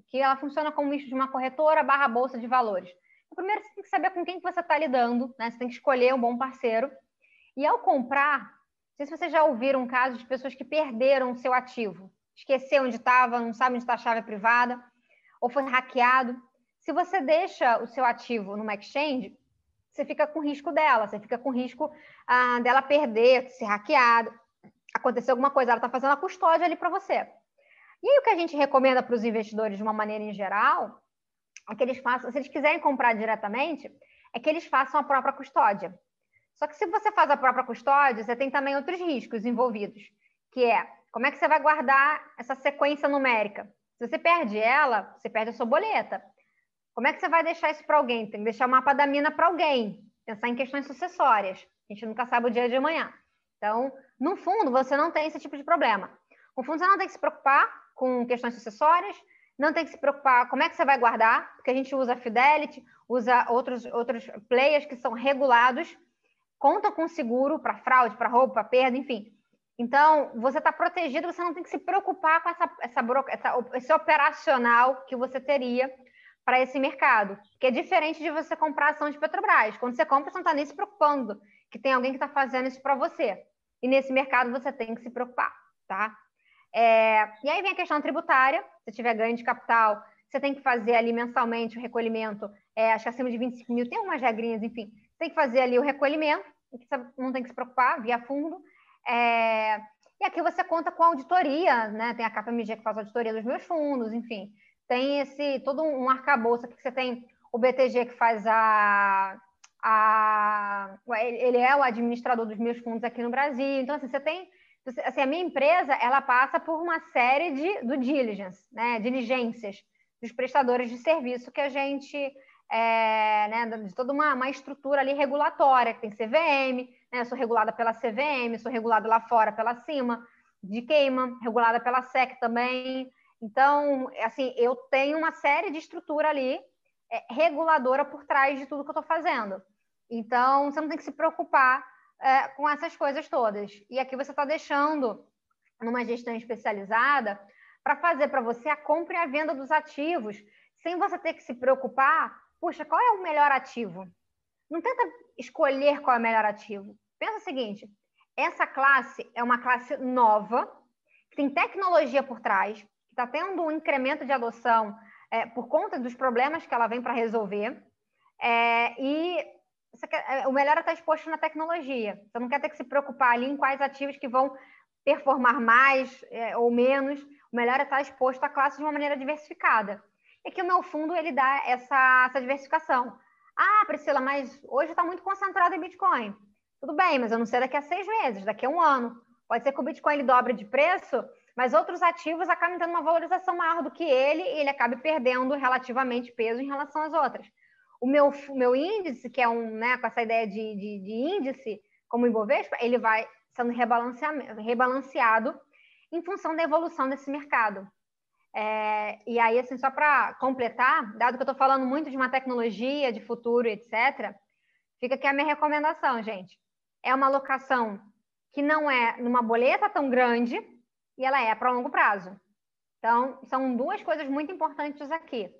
que ela funciona como misto de uma corretora barra bolsa de valores. Primeiro, você tem que saber com quem que você está lidando, né? Você tem que escolher um bom parceiro. E ao comprar, não sei se vocês já ouviram casos de pessoas que perderam o seu ativo, esqueceu onde estava, não sabe onde está a chave privada, ou foi hackeado. Se você deixa o seu ativo numa exchange, você fica com risco dela, você fica com risco ah, dela perder, ser hackeado acontecer alguma coisa, ela está fazendo a custódia ali para você. E aí o que a gente recomenda para os investidores de uma maneira em geral é que eles façam, se eles quiserem comprar diretamente, é que eles façam a própria custódia. Só que se você faz a própria custódia, você tem também outros riscos envolvidos, que é como é que você vai guardar essa sequência numérica? Se você perde ela, você perde a sua boleta. Como é que você vai deixar isso para alguém? Tem que deixar o mapa da mina para alguém. Pensar em questões sucessórias. A gente nunca sabe o dia de amanhã. Então, no fundo, você não tem esse tipo de problema. Com fundo, você não tem que se preocupar com questões sucessórias, não tem que se preocupar como é que você vai guardar, porque a gente usa Fidelity, usa outros, outros players que são regulados, conta com seguro para fraude, para roubo, para perda, enfim. Então, você está protegido, você não tem que se preocupar com essa, essa, essa, esse operacional que você teria para esse mercado, que é diferente de você comprar ação de Petrobras. Quando você compra, você não está nem se preocupando que tem alguém que está fazendo isso para você. E nesse mercado você tem que se preocupar, tá? É, e aí vem a questão tributária. Se tiver ganho de capital, você tem que fazer ali mensalmente o recolhimento, é, acho que acima de 25 mil, tem umas regrinhas, enfim. Tem que fazer ali o recolhimento, não tem que se preocupar, via fundo. É, e aqui você conta com auditoria, né? Tem a KPMG que faz auditoria dos meus fundos, enfim. Tem esse todo um arcabouço que você tem o BTG que faz a a, ele é o administrador dos meus fundos aqui no Brasil. Então, assim, você tem. Assim, a minha empresa ela passa por uma série de do diligence, né, diligências dos prestadores de serviço que a gente é, né, de toda uma, uma, estrutura ali regulatória, que tem CVM, né, sou regulada pela CVM, sou regulada lá fora pela CIMA, de queima, regulada pela SEC também. Então, assim, eu tenho uma série de estrutura ali é, reguladora por trás de tudo que eu estou fazendo. Então, você não tem que se preocupar é, com essas coisas todas. E aqui você está deixando numa gestão especializada para fazer para você a compra e a venda dos ativos, sem você ter que se preocupar, puxa, qual é o melhor ativo? Não tenta escolher qual é o melhor ativo. Pensa o seguinte: essa classe é uma classe nova, que tem tecnologia por trás, que está tendo um incremento de adoção é, por conta dos problemas que ela vem para resolver. É, e quer, é, o melhor é estar exposto na tecnologia. Você não quer ter que se preocupar ali em quais ativos que vão performar mais é, ou menos. O melhor é estar exposto à classe de uma maneira diversificada. E aqui o meu fundo ele dá essa, essa diversificação. Ah, Priscila, mas hoje está muito concentrado em Bitcoin. Tudo bem, mas eu não sei daqui a seis meses, daqui a um ano. Pode ser que o Bitcoin ele dobre de preço mas outros ativos acabam tendo uma valorização maior do que ele e ele acaba perdendo relativamente peso em relação às outras. O meu, meu índice, que é um, né, com essa ideia de, de, de índice, como o Ibovespa, ele vai sendo rebalanceado em função da evolução desse mercado. É, e aí, assim, só para completar, dado que eu estou falando muito de uma tecnologia, de futuro, etc., fica aqui a minha recomendação, gente. É uma alocação que não é numa boleta tão grande, e ela é para longo prazo. Então, são duas coisas muito importantes aqui.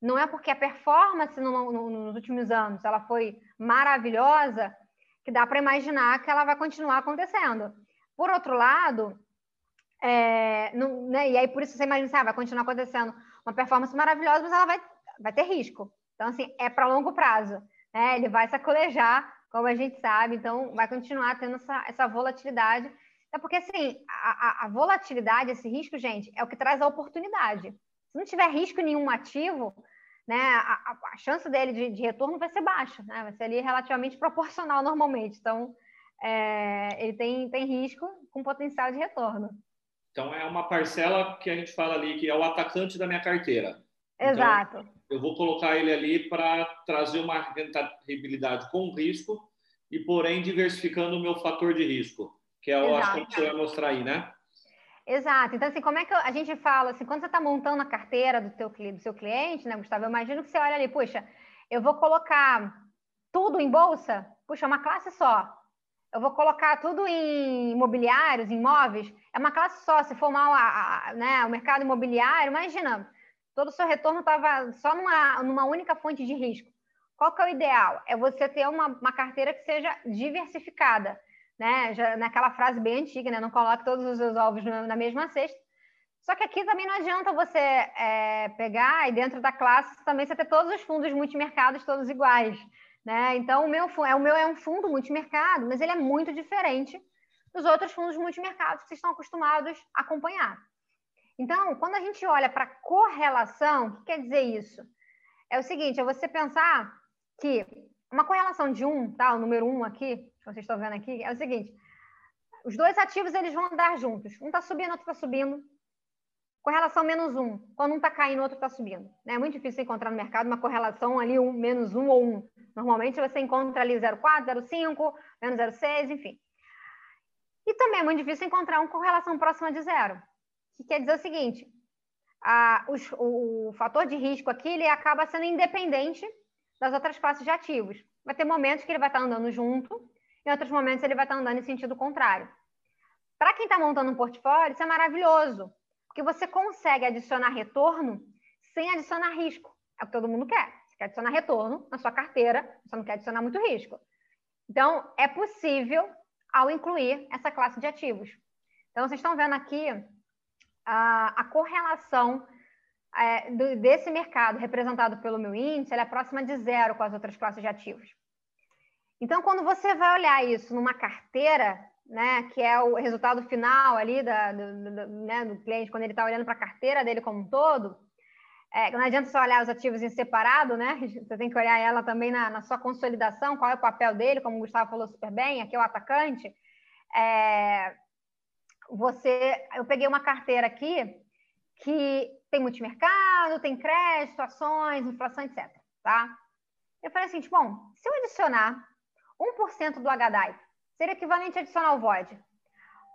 Não é porque a performance no, no, nos últimos anos ela foi maravilhosa que dá para imaginar que ela vai continuar acontecendo. Por outro lado, é, não, né, e aí por isso você imagina, ah, vai continuar acontecendo uma performance maravilhosa, mas ela vai, vai ter risco. Então, assim, é para longo prazo. Né? Ele vai sacolejar, como a gente sabe, então vai continuar tendo essa, essa volatilidade. É porque, assim, a, a, a volatilidade, esse risco, gente, é o que traz a oportunidade. Se não tiver risco nenhum ativo, né, a, a, chance dele de, de, retorno vai ser baixa, né? vai ser ali relativamente proporcional normalmente. Então, é, ele tem, tem risco com potencial de retorno. Então, é uma parcela que a gente fala ali que é o atacante da minha carteira. Então, Exato. Então, eu vou colocar ele ali para trazer uma rentabilidade com risco e, porém, diversificando o meu fator de risco, que é o acho que você vai mostrar aí, né? Exato. Então, assim, como é que a gente fala, assim, quando você está montando a carteira do, teu, do seu cliente, né, Gustavo? Eu imagino que você olha ali, puxa, eu vou colocar tudo em bolsa? Puxa, é uma classe só. Eu vou colocar tudo em imobiliários, imóveis? É uma classe só. Se for mal a, a, né, o mercado imobiliário, imagina, todo o seu retorno estava só numa, numa única fonte de risco. Qual que é o ideal? É você ter uma, uma carteira que seja diversificada, né? Já, naquela frase bem antiga, né? Não coloque todos os seus ovos na mesma cesta. Só que aqui também não adianta você é, pegar e dentro da classe também você ter todos os fundos multimercados todos iguais, né? Então o meu, é, o meu é um fundo multimercado, mas ele é muito diferente dos outros fundos multimercados que vocês estão acostumados a acompanhar. Então, quando a gente olha para correlação, o que quer dizer isso? É o seguinte, é você pensar que uma correlação de um, tá? O número um aqui, que vocês estão vendo aqui, é o seguinte: os dois ativos eles vão andar juntos. Um está subindo, outro está subindo. Correlação menos um. Quando um está caindo, o outro está subindo. É muito difícil encontrar no mercado uma correlação ali, um, menos um ou um. Normalmente você encontra ali 0,4, 0,5, menos 0,6, enfim. E também é muito difícil encontrar uma correlação próxima de zero que quer dizer o seguinte: a, os, o, fator de risco aqui ele acaba sendo independente das outras classes de ativos. Vai ter momentos que ele vai estar andando junto, em outros momentos ele vai estar andando em sentido contrário. Para quem está montando um portfólio, isso é maravilhoso, porque você consegue adicionar retorno sem adicionar risco. É o que todo mundo quer. Você quer adicionar retorno na sua carteira, você não quer adicionar muito risco. Então, é possível ao incluir essa classe de ativos. Então, vocês estão vendo aqui a, a correlação é, do, desse mercado representado pelo meu índice é próxima de zero com as outras classes de ativos. Então, quando você vai olhar isso numa carteira, né, que é o resultado final ali da, do, do, né, do cliente, quando ele está olhando para a carteira dele como um todo, é, não adianta só olhar os ativos em separado, né? Você tem que olhar ela também na, na, sua consolidação, qual é o papel dele, como o Gustavo falou super bem, aqui é o atacante. É, você, eu peguei uma carteira aqui que tem multimercado, tem crédito, ações, inflação, etc. Tá? Eu falei assim, tipo, bom, se eu adicionar 1% do HDAI, seria equivalente a adicionar o VOD.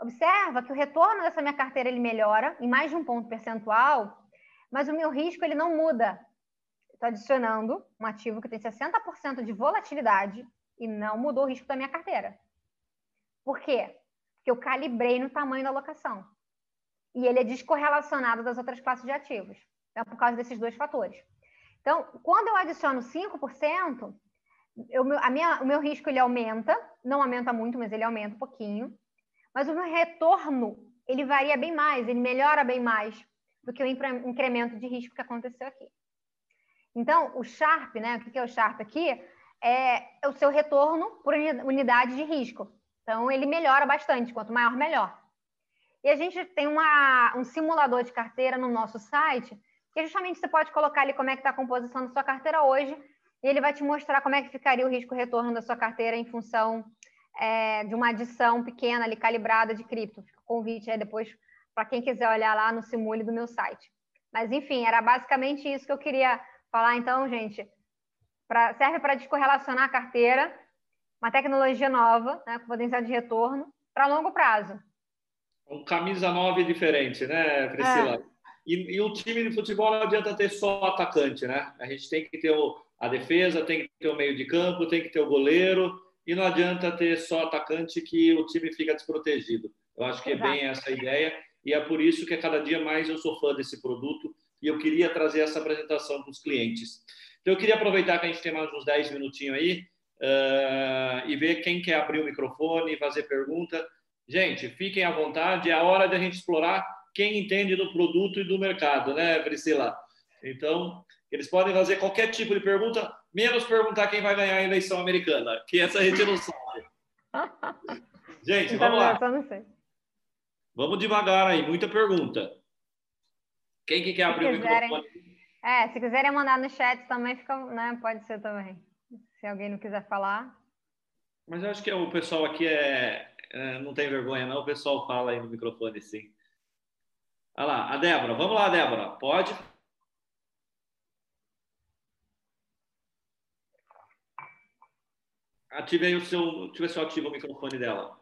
Observa que o retorno dessa minha carteira ele melhora em mais de um ponto percentual, mas o meu risco ele não muda. Estou adicionando um ativo que tem 60% de volatilidade e não mudou o risco da minha carteira. Por quê? que eu calibrei no tamanho da alocação. E ele é descorrelacionado das outras classes de ativos, então, por causa desses dois fatores. Então, quando eu adiciono 5%, eu, a minha, o meu risco ele aumenta, não aumenta muito, mas ele aumenta um pouquinho. Mas o meu retorno, ele varia bem mais, ele melhora bem mais do que o incremento de risco que aconteceu aqui. Então, o Sharp, né? O que é o Sharp aqui? É o seu retorno por unidade de risco. Então, ele melhora bastante, quanto maior, melhor. E a gente tem uma, um simulador de carteira no nosso site, que justamente você pode colocar ali como é que está a composição da sua carteira hoje, e ele vai te mostrar como é que ficaria o risco-retorno da sua carteira em função é, de uma adição pequena ali, calibrada de cripto. Fica o convite aí depois para quem quiser olhar lá no Simule do meu site. Mas, enfim, era basicamente isso que eu queria falar, então, gente. Pra, serve para descorrelacionar a carteira uma tecnologia nova, né, com potencial de retorno, para longo prazo. Um camisa 9 diferente, né, Priscila? É. E, e, o time de futebol não adianta ter só atacante, né? A gente tem que ter o, a defesa, tem que ter o meio de campo, tem que ter o goleiro, e não adianta ter só atacante que o time fica desprotegido. Eu acho que Exato. é bem essa ideia. e é por isso que a cada dia mais eu sou fã desse produto e eu queria trazer essa apresentação para os clientes. Então, eu queria aproveitar que a gente tem mais uns 10 minutinhos aí uh, e ver quem quer abrir o microfone e fazer pergunta. Gente, fiquem à vontade, é a hora de a gente explorar quem entende do produto e do mercado, né, Priscila? Então, eles podem fazer qualquer tipo de pergunta, menos perguntar quem vai ganhar a eleição americana, que essa a gente não sabe. Gente, vamos lá. Vamos devagar aí, muita pergunta. Quem que quer abrir o microfone? É, se quiserem mandar no chat também fica, né? Pode ser também. Se alguém não quiser falar. Mas eu acho que o pessoal aqui é, é não tem vergonha, não. O pessoal fala aí no microfone, sim. Olha lá, a Débora. Vamos lá, Débora. Pode? Ative aí o seu. Deixa eu ver se eu ativo o microfone dela.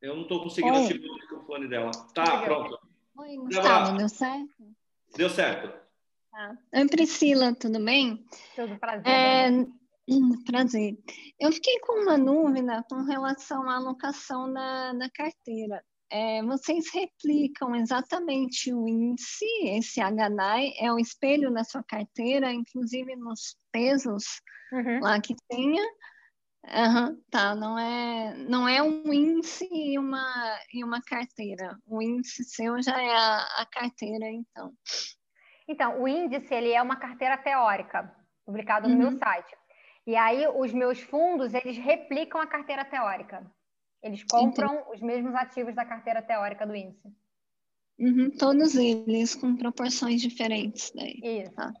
Eu não estou conseguindo Oi. ativar o microfone dela. Tá, pronto. Oi, Gustavo, deu certo? Deu certo. Tá. Oi, Priscila, tudo bem? Tudo prazer. É, hum, prazer. Eu fiquei com uma dúvida com relação à alocação da, da carteira. É, vocês replicam exatamente o índice, esse HDI é o espelho da sua carteira, inclusive nos pesos uhum. lá que tenha. Uhum, tá, não é, não é um índice e uma, e uma carteira. O índice seu já é a, a carteira, então. Então, o índice ele é uma carteira teórica, publicado no uhum. meu site. E aí, os meus fundos, eles replicam a carteira teórica. Eles compram Entendi. os mesmos ativos da carteira teórica do índice. Uhum, todos eles com proporções diferentes. Daí. Isso. Tá.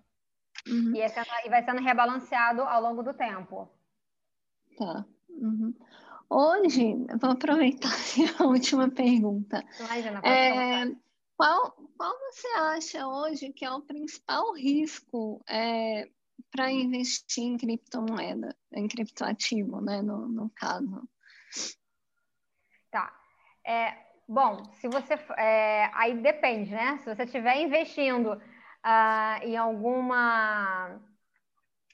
Uhum. E, sendo, e vai sendo rebalanceado ao longo do tempo. Tá. Uhum. Hoje, vou aproveitar a última pergunta. Imagina, é, qual, qual você acha hoje que é o principal risco é, para investir em criptomoeda, em criptoativo, né, no, no caso? Tá. É, bom, se você. É, aí depende, né? Se você estiver investindo uh, em alguma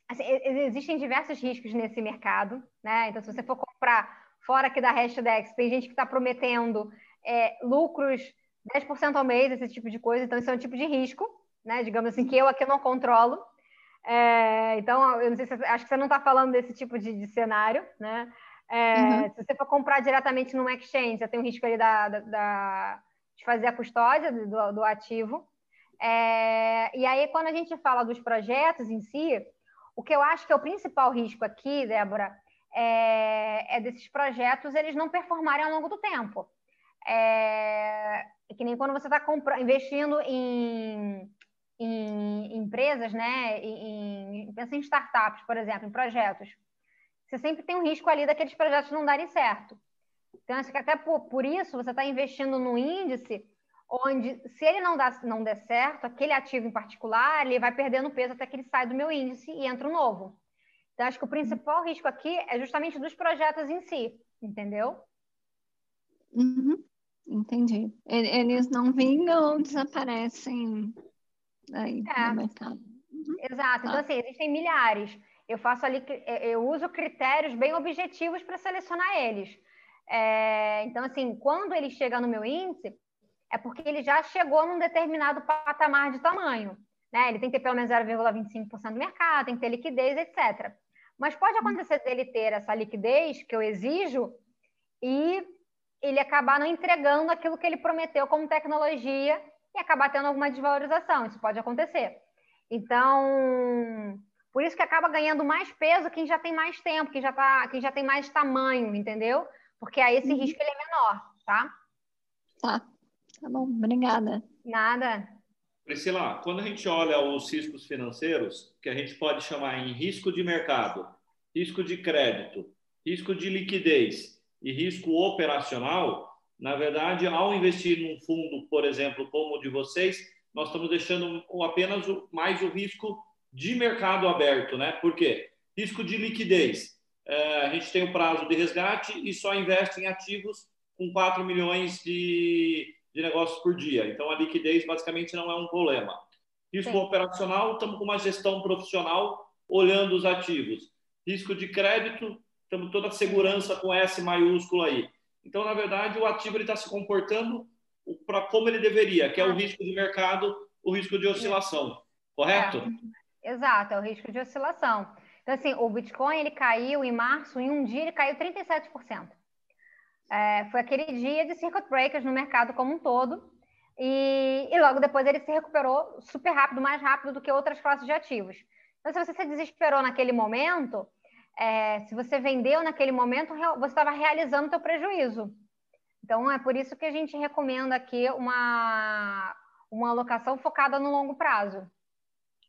Assim, existem diversos riscos nesse mercado, né? Então, se você for comprar fora aqui da Hashdex, tem gente que está prometendo é, lucros 10% ao mês, esse tipo de coisa. Então, isso é um tipo de risco, né? Digamos assim, que eu aqui não controlo. É, então, eu não sei se acho que você não está falando desse tipo de, de cenário, né? É, uhum. Se você for comprar diretamente num exchange, já tem um risco ali da, da, da de fazer a custódia do, do ativo. É, e aí, quando a gente fala dos projetos em si, o que eu acho que é o principal risco aqui, Débora, é, é desses projetos eles não performarem ao longo do tempo. É, é que nem quando você está investindo em, em, empresas, né? Em, pensa em startups, por exemplo, em projetos. Você sempre tem um risco ali daqueles projetos não darem certo. Então, acho que até por, por isso você está investindo no índice onde, se ele não, dá, não der certo, aquele ativo em particular, ele vai perdendo peso até que ele sai do meu índice e entra um novo. Então, acho que o principal risco aqui é justamente dos projetos em si, entendeu? Uhum. Entendi. Eles não vingam ou desaparecem aí é. no mercado. Uhum. Exato. Então, tá. assim, existem milhares. Eu faço ali, eu uso critérios bem objetivos para selecionar eles. É, então, assim, quando ele chega no meu índice, é porque ele já chegou num determinado patamar de tamanho. Né? Ele tem que ter pelo menos 0,25% do mercado, tem que ter liquidez, etc. Mas pode acontecer dele ter essa liquidez que eu exijo e ele acabar não entregando aquilo que ele prometeu como tecnologia e acabar tendo alguma desvalorização. Isso pode acontecer. Então, por isso que acaba ganhando mais peso quem já tem mais tempo, quem já, tá, quem já tem mais tamanho, entendeu? Porque aí esse uhum. risco ele é menor, tá? Tá. Tá bom, obrigada. Nada. Priscila, quando a gente olha os riscos financeiros, que a gente pode chamar em risco de mercado, risco de crédito, risco de liquidez e risco operacional, na verdade, ao investir num fundo, por exemplo, como o de vocês, nós estamos deixando apenas mais o risco de mercado aberto, né? Por quê? Risco de liquidez. É, a gente tem o prazo de resgate e só investe em ativos com 4 milhões de, de negócios por dia. Então, a liquidez basicamente não é um problema. Risco operacional, estamos com uma gestão profissional olhando os ativos. Risco de crédito, estamos toda a segurança com S maiúsculo aí. Então, na verdade, o ativo está se comportando para como ele deveria, que é o risco de mercado, o risco de oscilação, correto? É, exato, é o risco de oscilação. Então, assim, o Bitcoin ele caiu em março, em um dia ele caiu 37%. É, foi aquele dia de circuit breakers no mercado como um todo, e, e, logo depois ele se recuperou super rápido, mais rápido do que outras classes de ativos. Então, se você se desesperou naquele momento, é, se você vendeu naquele momento, você estava realizando o seu prejuízo. Então, é por isso que a gente recomenda aqui uma, uma alocação focada no longo prazo.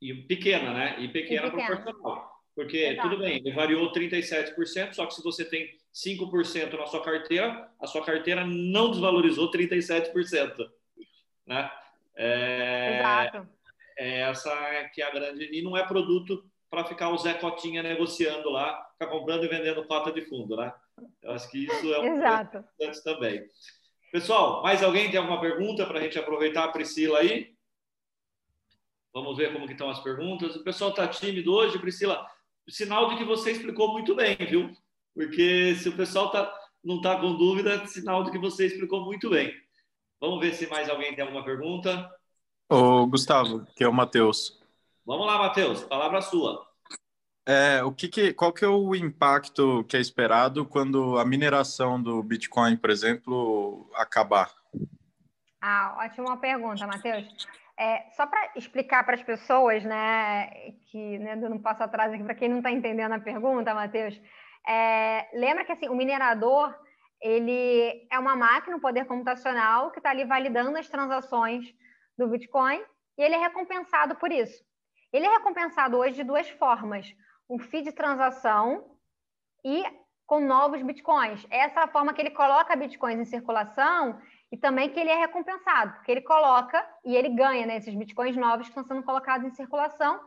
E pequena, né? E pequena, e pequena. proporcional. Porque, Exato. tudo bem, ele variou 37%, só que se você tem 5% na sua carteira, a sua carteira não desvalorizou 37%. Né? É, Exato. É essa que é a grande. E não é produto para ficar o Zé Cotinha negociando lá, ficar comprando e vendendo cota de fundo, né? Eu acho que isso é um Exato. importante também. Pessoal, mais alguém tem alguma pergunta para a gente aproveitar a Priscila aí? Vamos ver como que estão as perguntas. O pessoal está tímido hoje, Priscila. Sinal de que você explicou muito bem, viu? Porque se o pessoal tá, não está com dúvida, sinal de que você explicou muito bem. Vamos ver se mais alguém tem alguma pergunta. Ô, Gustavo, que é o Matheus. Vamos lá, Matheus, palavra sua. É, o que, que qual que é o impacto que é esperado quando a mineração do Bitcoin, por exemplo, acabar? Ah, ótima pergunta, Matheus. É, só para explicar para as pessoas, né, que né, um passo atrás aqui para quem não está entendendo a pergunta, Matheus, é, lembra que assim, o minerador ele é uma máquina, um poder computacional que está ali validando as transações do Bitcoin e ele é recompensado por isso. Ele é recompensado hoje de duas formas: um fee de transação e com novos bitcoins. Essa é a forma que ele coloca bitcoins em circulação e também que ele é recompensado, porque ele coloca e ele ganha né, esses bitcoins novos que estão sendo colocados em circulação,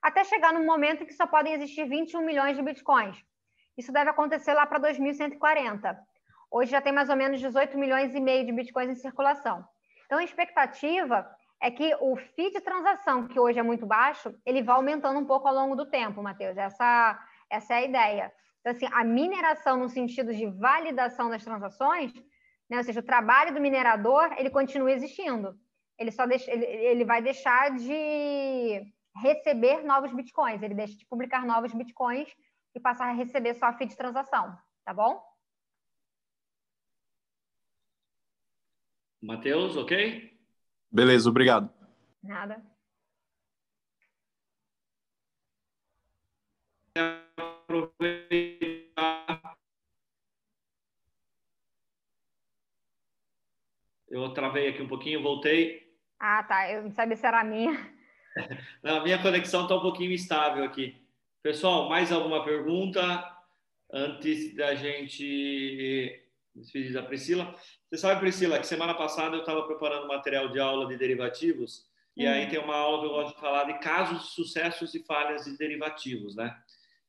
até chegar no momento em que só podem existir 21 milhões de bitcoins. Isso deve acontecer lá para 2140. Hoje já tem mais ou menos 18 milhões e meio de bitcoins em circulação. Então, a expectativa é que o fee de transação, que hoje é muito baixo, ele vai aumentando um pouco ao longo do tempo, Matheus. Essa, essa é a ideia. Então, assim, a mineração no sentido de validação das transações, né, ou seja, o trabalho do minerador, ele continua existindo. Ele só deixa, ele, ele vai deixar de receber novos bitcoins, ele deixa de publicar novos bitcoins e passar a receber só a fee de transação, tá bom? Matheus, ok? Beleza, obrigado. Nada. Eu travei aqui um pouquinho, voltei. Ah, tá. Eu não sabia se era a minha. Não, a minha conexão está um pouquinho instável aqui. Pessoal, mais alguma pergunta antes da gente despedir da Priscila? Você sabe, Priscila, que semana passada eu estava preparando material de aula de derivativos e aí uhum. tem uma aula que eu gosto de falar de casos, sucessos e falhas de derivativos, né?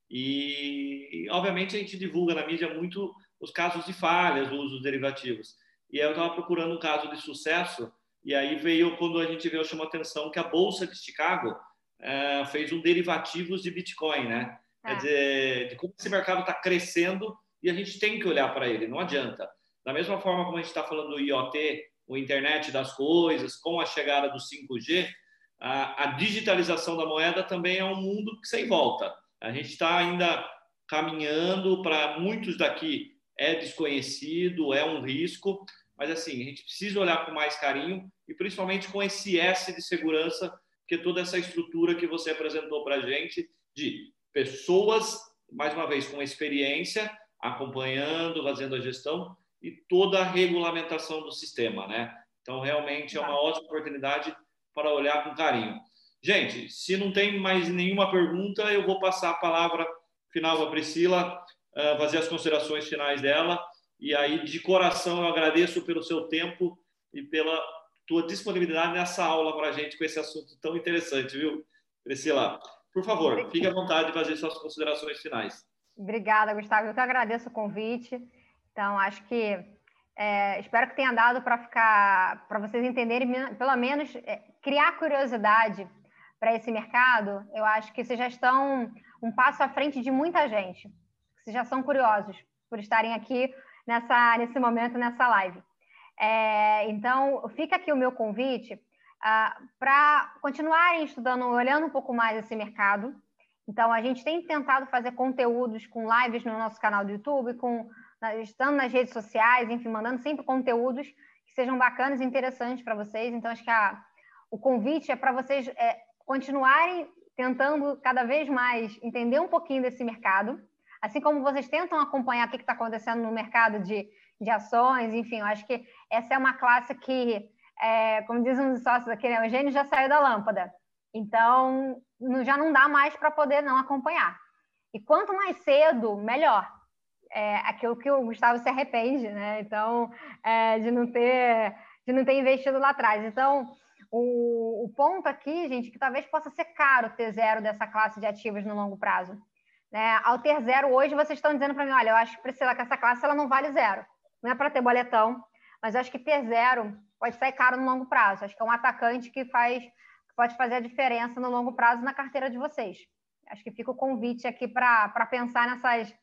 E, obviamente, a gente divulga na mídia muito os casos de falhas do uso dos derivativos. E aí eu estava procurando um caso de sucesso e aí veio, quando a gente veio, chamou a atenção que a Bolsa de Chicago é, fez um derivativos de Bitcoin, né? Quer é. dizer, de como esse mercado está crescendo e a gente tem que olhar para ele, não adianta. Da mesma forma como a gente está falando do IoT, o internet das coisas, com a chegada do 5G, a, a digitalização da moeda também é um mundo que sem volta. A gente está ainda caminhando para muitos daqui é desconhecido, é um risco, mas assim a gente precisa olhar com mais carinho e principalmente com esse S de segurança, que toda essa estrutura que você apresentou para a gente de pessoas, mais uma vez com experiência, acompanhando, fazendo a gestão, e toda a regulamentação do sistema, né? Então, realmente é uma ótima oportunidade para olhar com carinho. Gente, se não tem mais nenhuma pergunta, eu vou passar a palavra final para a Priscila, uh, fazer as considerações finais dela. E aí, de coração, eu agradeço pelo seu tempo e pela tua disponibilidade nessa aula para a gente com esse assunto tão interessante, viu, Priscila? Por favor, fique à vontade de fazer suas considerações finais. Obrigada, Gustavo. Eu que agradeço o convite. Então, acho que é, espero que tenha dado para ficar, para vocês entenderem, pelo menos é, criar curiosidade para esse mercado. Eu acho que vocês já estão um passo à frente de muita gente. Vocês já são curiosos por estarem aqui nessa, nesse momento, nessa live. É, então, fica aqui o meu convite uh, para continuarem estudando, olhando um pouco mais esse mercado. Então, a gente tem tentado fazer conteúdos com lives no nosso canal do YouTube, com, estando nas redes sociais, enfim, mandando sempre conteúdos que sejam bacanas e interessantes para vocês. Então, acho que a, o convite é para vocês é, continuarem tentando cada vez mais entender um pouquinho desse mercado, assim como vocês tentam acompanhar o que está acontecendo no mercado de, de ações, enfim, eu acho que essa é uma classe que, é, como dizem os sócios aqui, né, o gênio já saiu da lâmpada, então já não dá mais para poder não acompanhar. E quanto mais cedo, melhor. É aquilo que o Gustavo se arrepende, né? Então, é, de não ter de não ter investido lá atrás. Então, o, o, ponto aqui, gente, que talvez possa ser caro ter zero dessa classe de ativos no longo prazo. Né? Ao ter zero hoje, vocês estão dizendo para mim, olha, eu acho Priscila, que essa classe ela não vale zero. Não é para ter boletão, mas acho que ter zero pode sair caro no longo prazo. Acho que é um atacante que faz que pode fazer a diferença no longo prazo na carteira de vocês. Acho que fica o convite aqui para pensar nessas,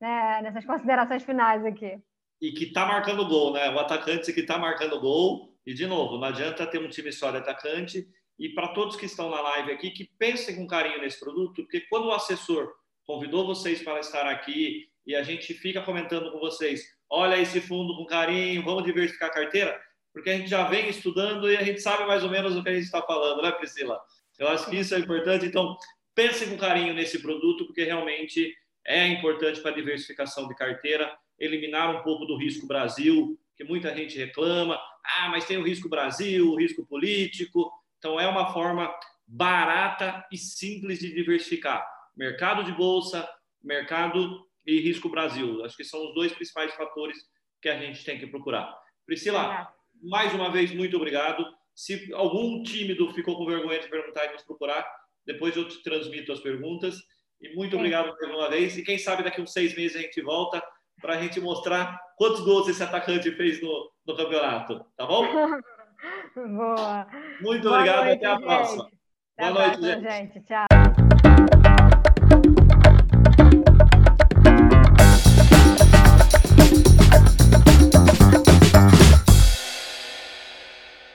né, nessas considerações finais aqui. E que está marcando gol, né? O atacante que está marcando gol e, de novo, não adianta ter um time só de atacante. E para todos que estão na live aqui, que pensem com carinho nesse produto, porque quando o assessor convidou vocês para estar aqui e a gente fica comentando com vocês, olha esse fundo com carinho, vamos diversificar a carteira, porque a gente já vem estudando e a gente sabe mais ou menos o que a gente está falando, né, Priscila? Eu acho que isso é importante. Então, pensem com carinho nesse produto, porque realmente é importante para a diversificação de carteira, eliminar um pouco do risco Brasil, que muita gente reclama. Ah, mas tem o risco Brasil, o risco político. Então, é uma forma barata e simples de diversificar. Mercado de bolsa, mercado e risco Brasil. Acho que são os dois principais fatores que a gente tem que procurar. Priscila, mais uma vez, muito obrigado. Se algum tímido ficou com vergonha de perguntar e nos procurar, depois eu te transmito as perguntas. E muito obrigado mais uma vez. E quem sabe daqui uns seis meses a gente volta para a gente mostrar quantos gols esse atacante fez no, no campeonato, tá bom? Boa. Muito Boa obrigado, noite, até a próxima. Boa noite, gente. Tchau.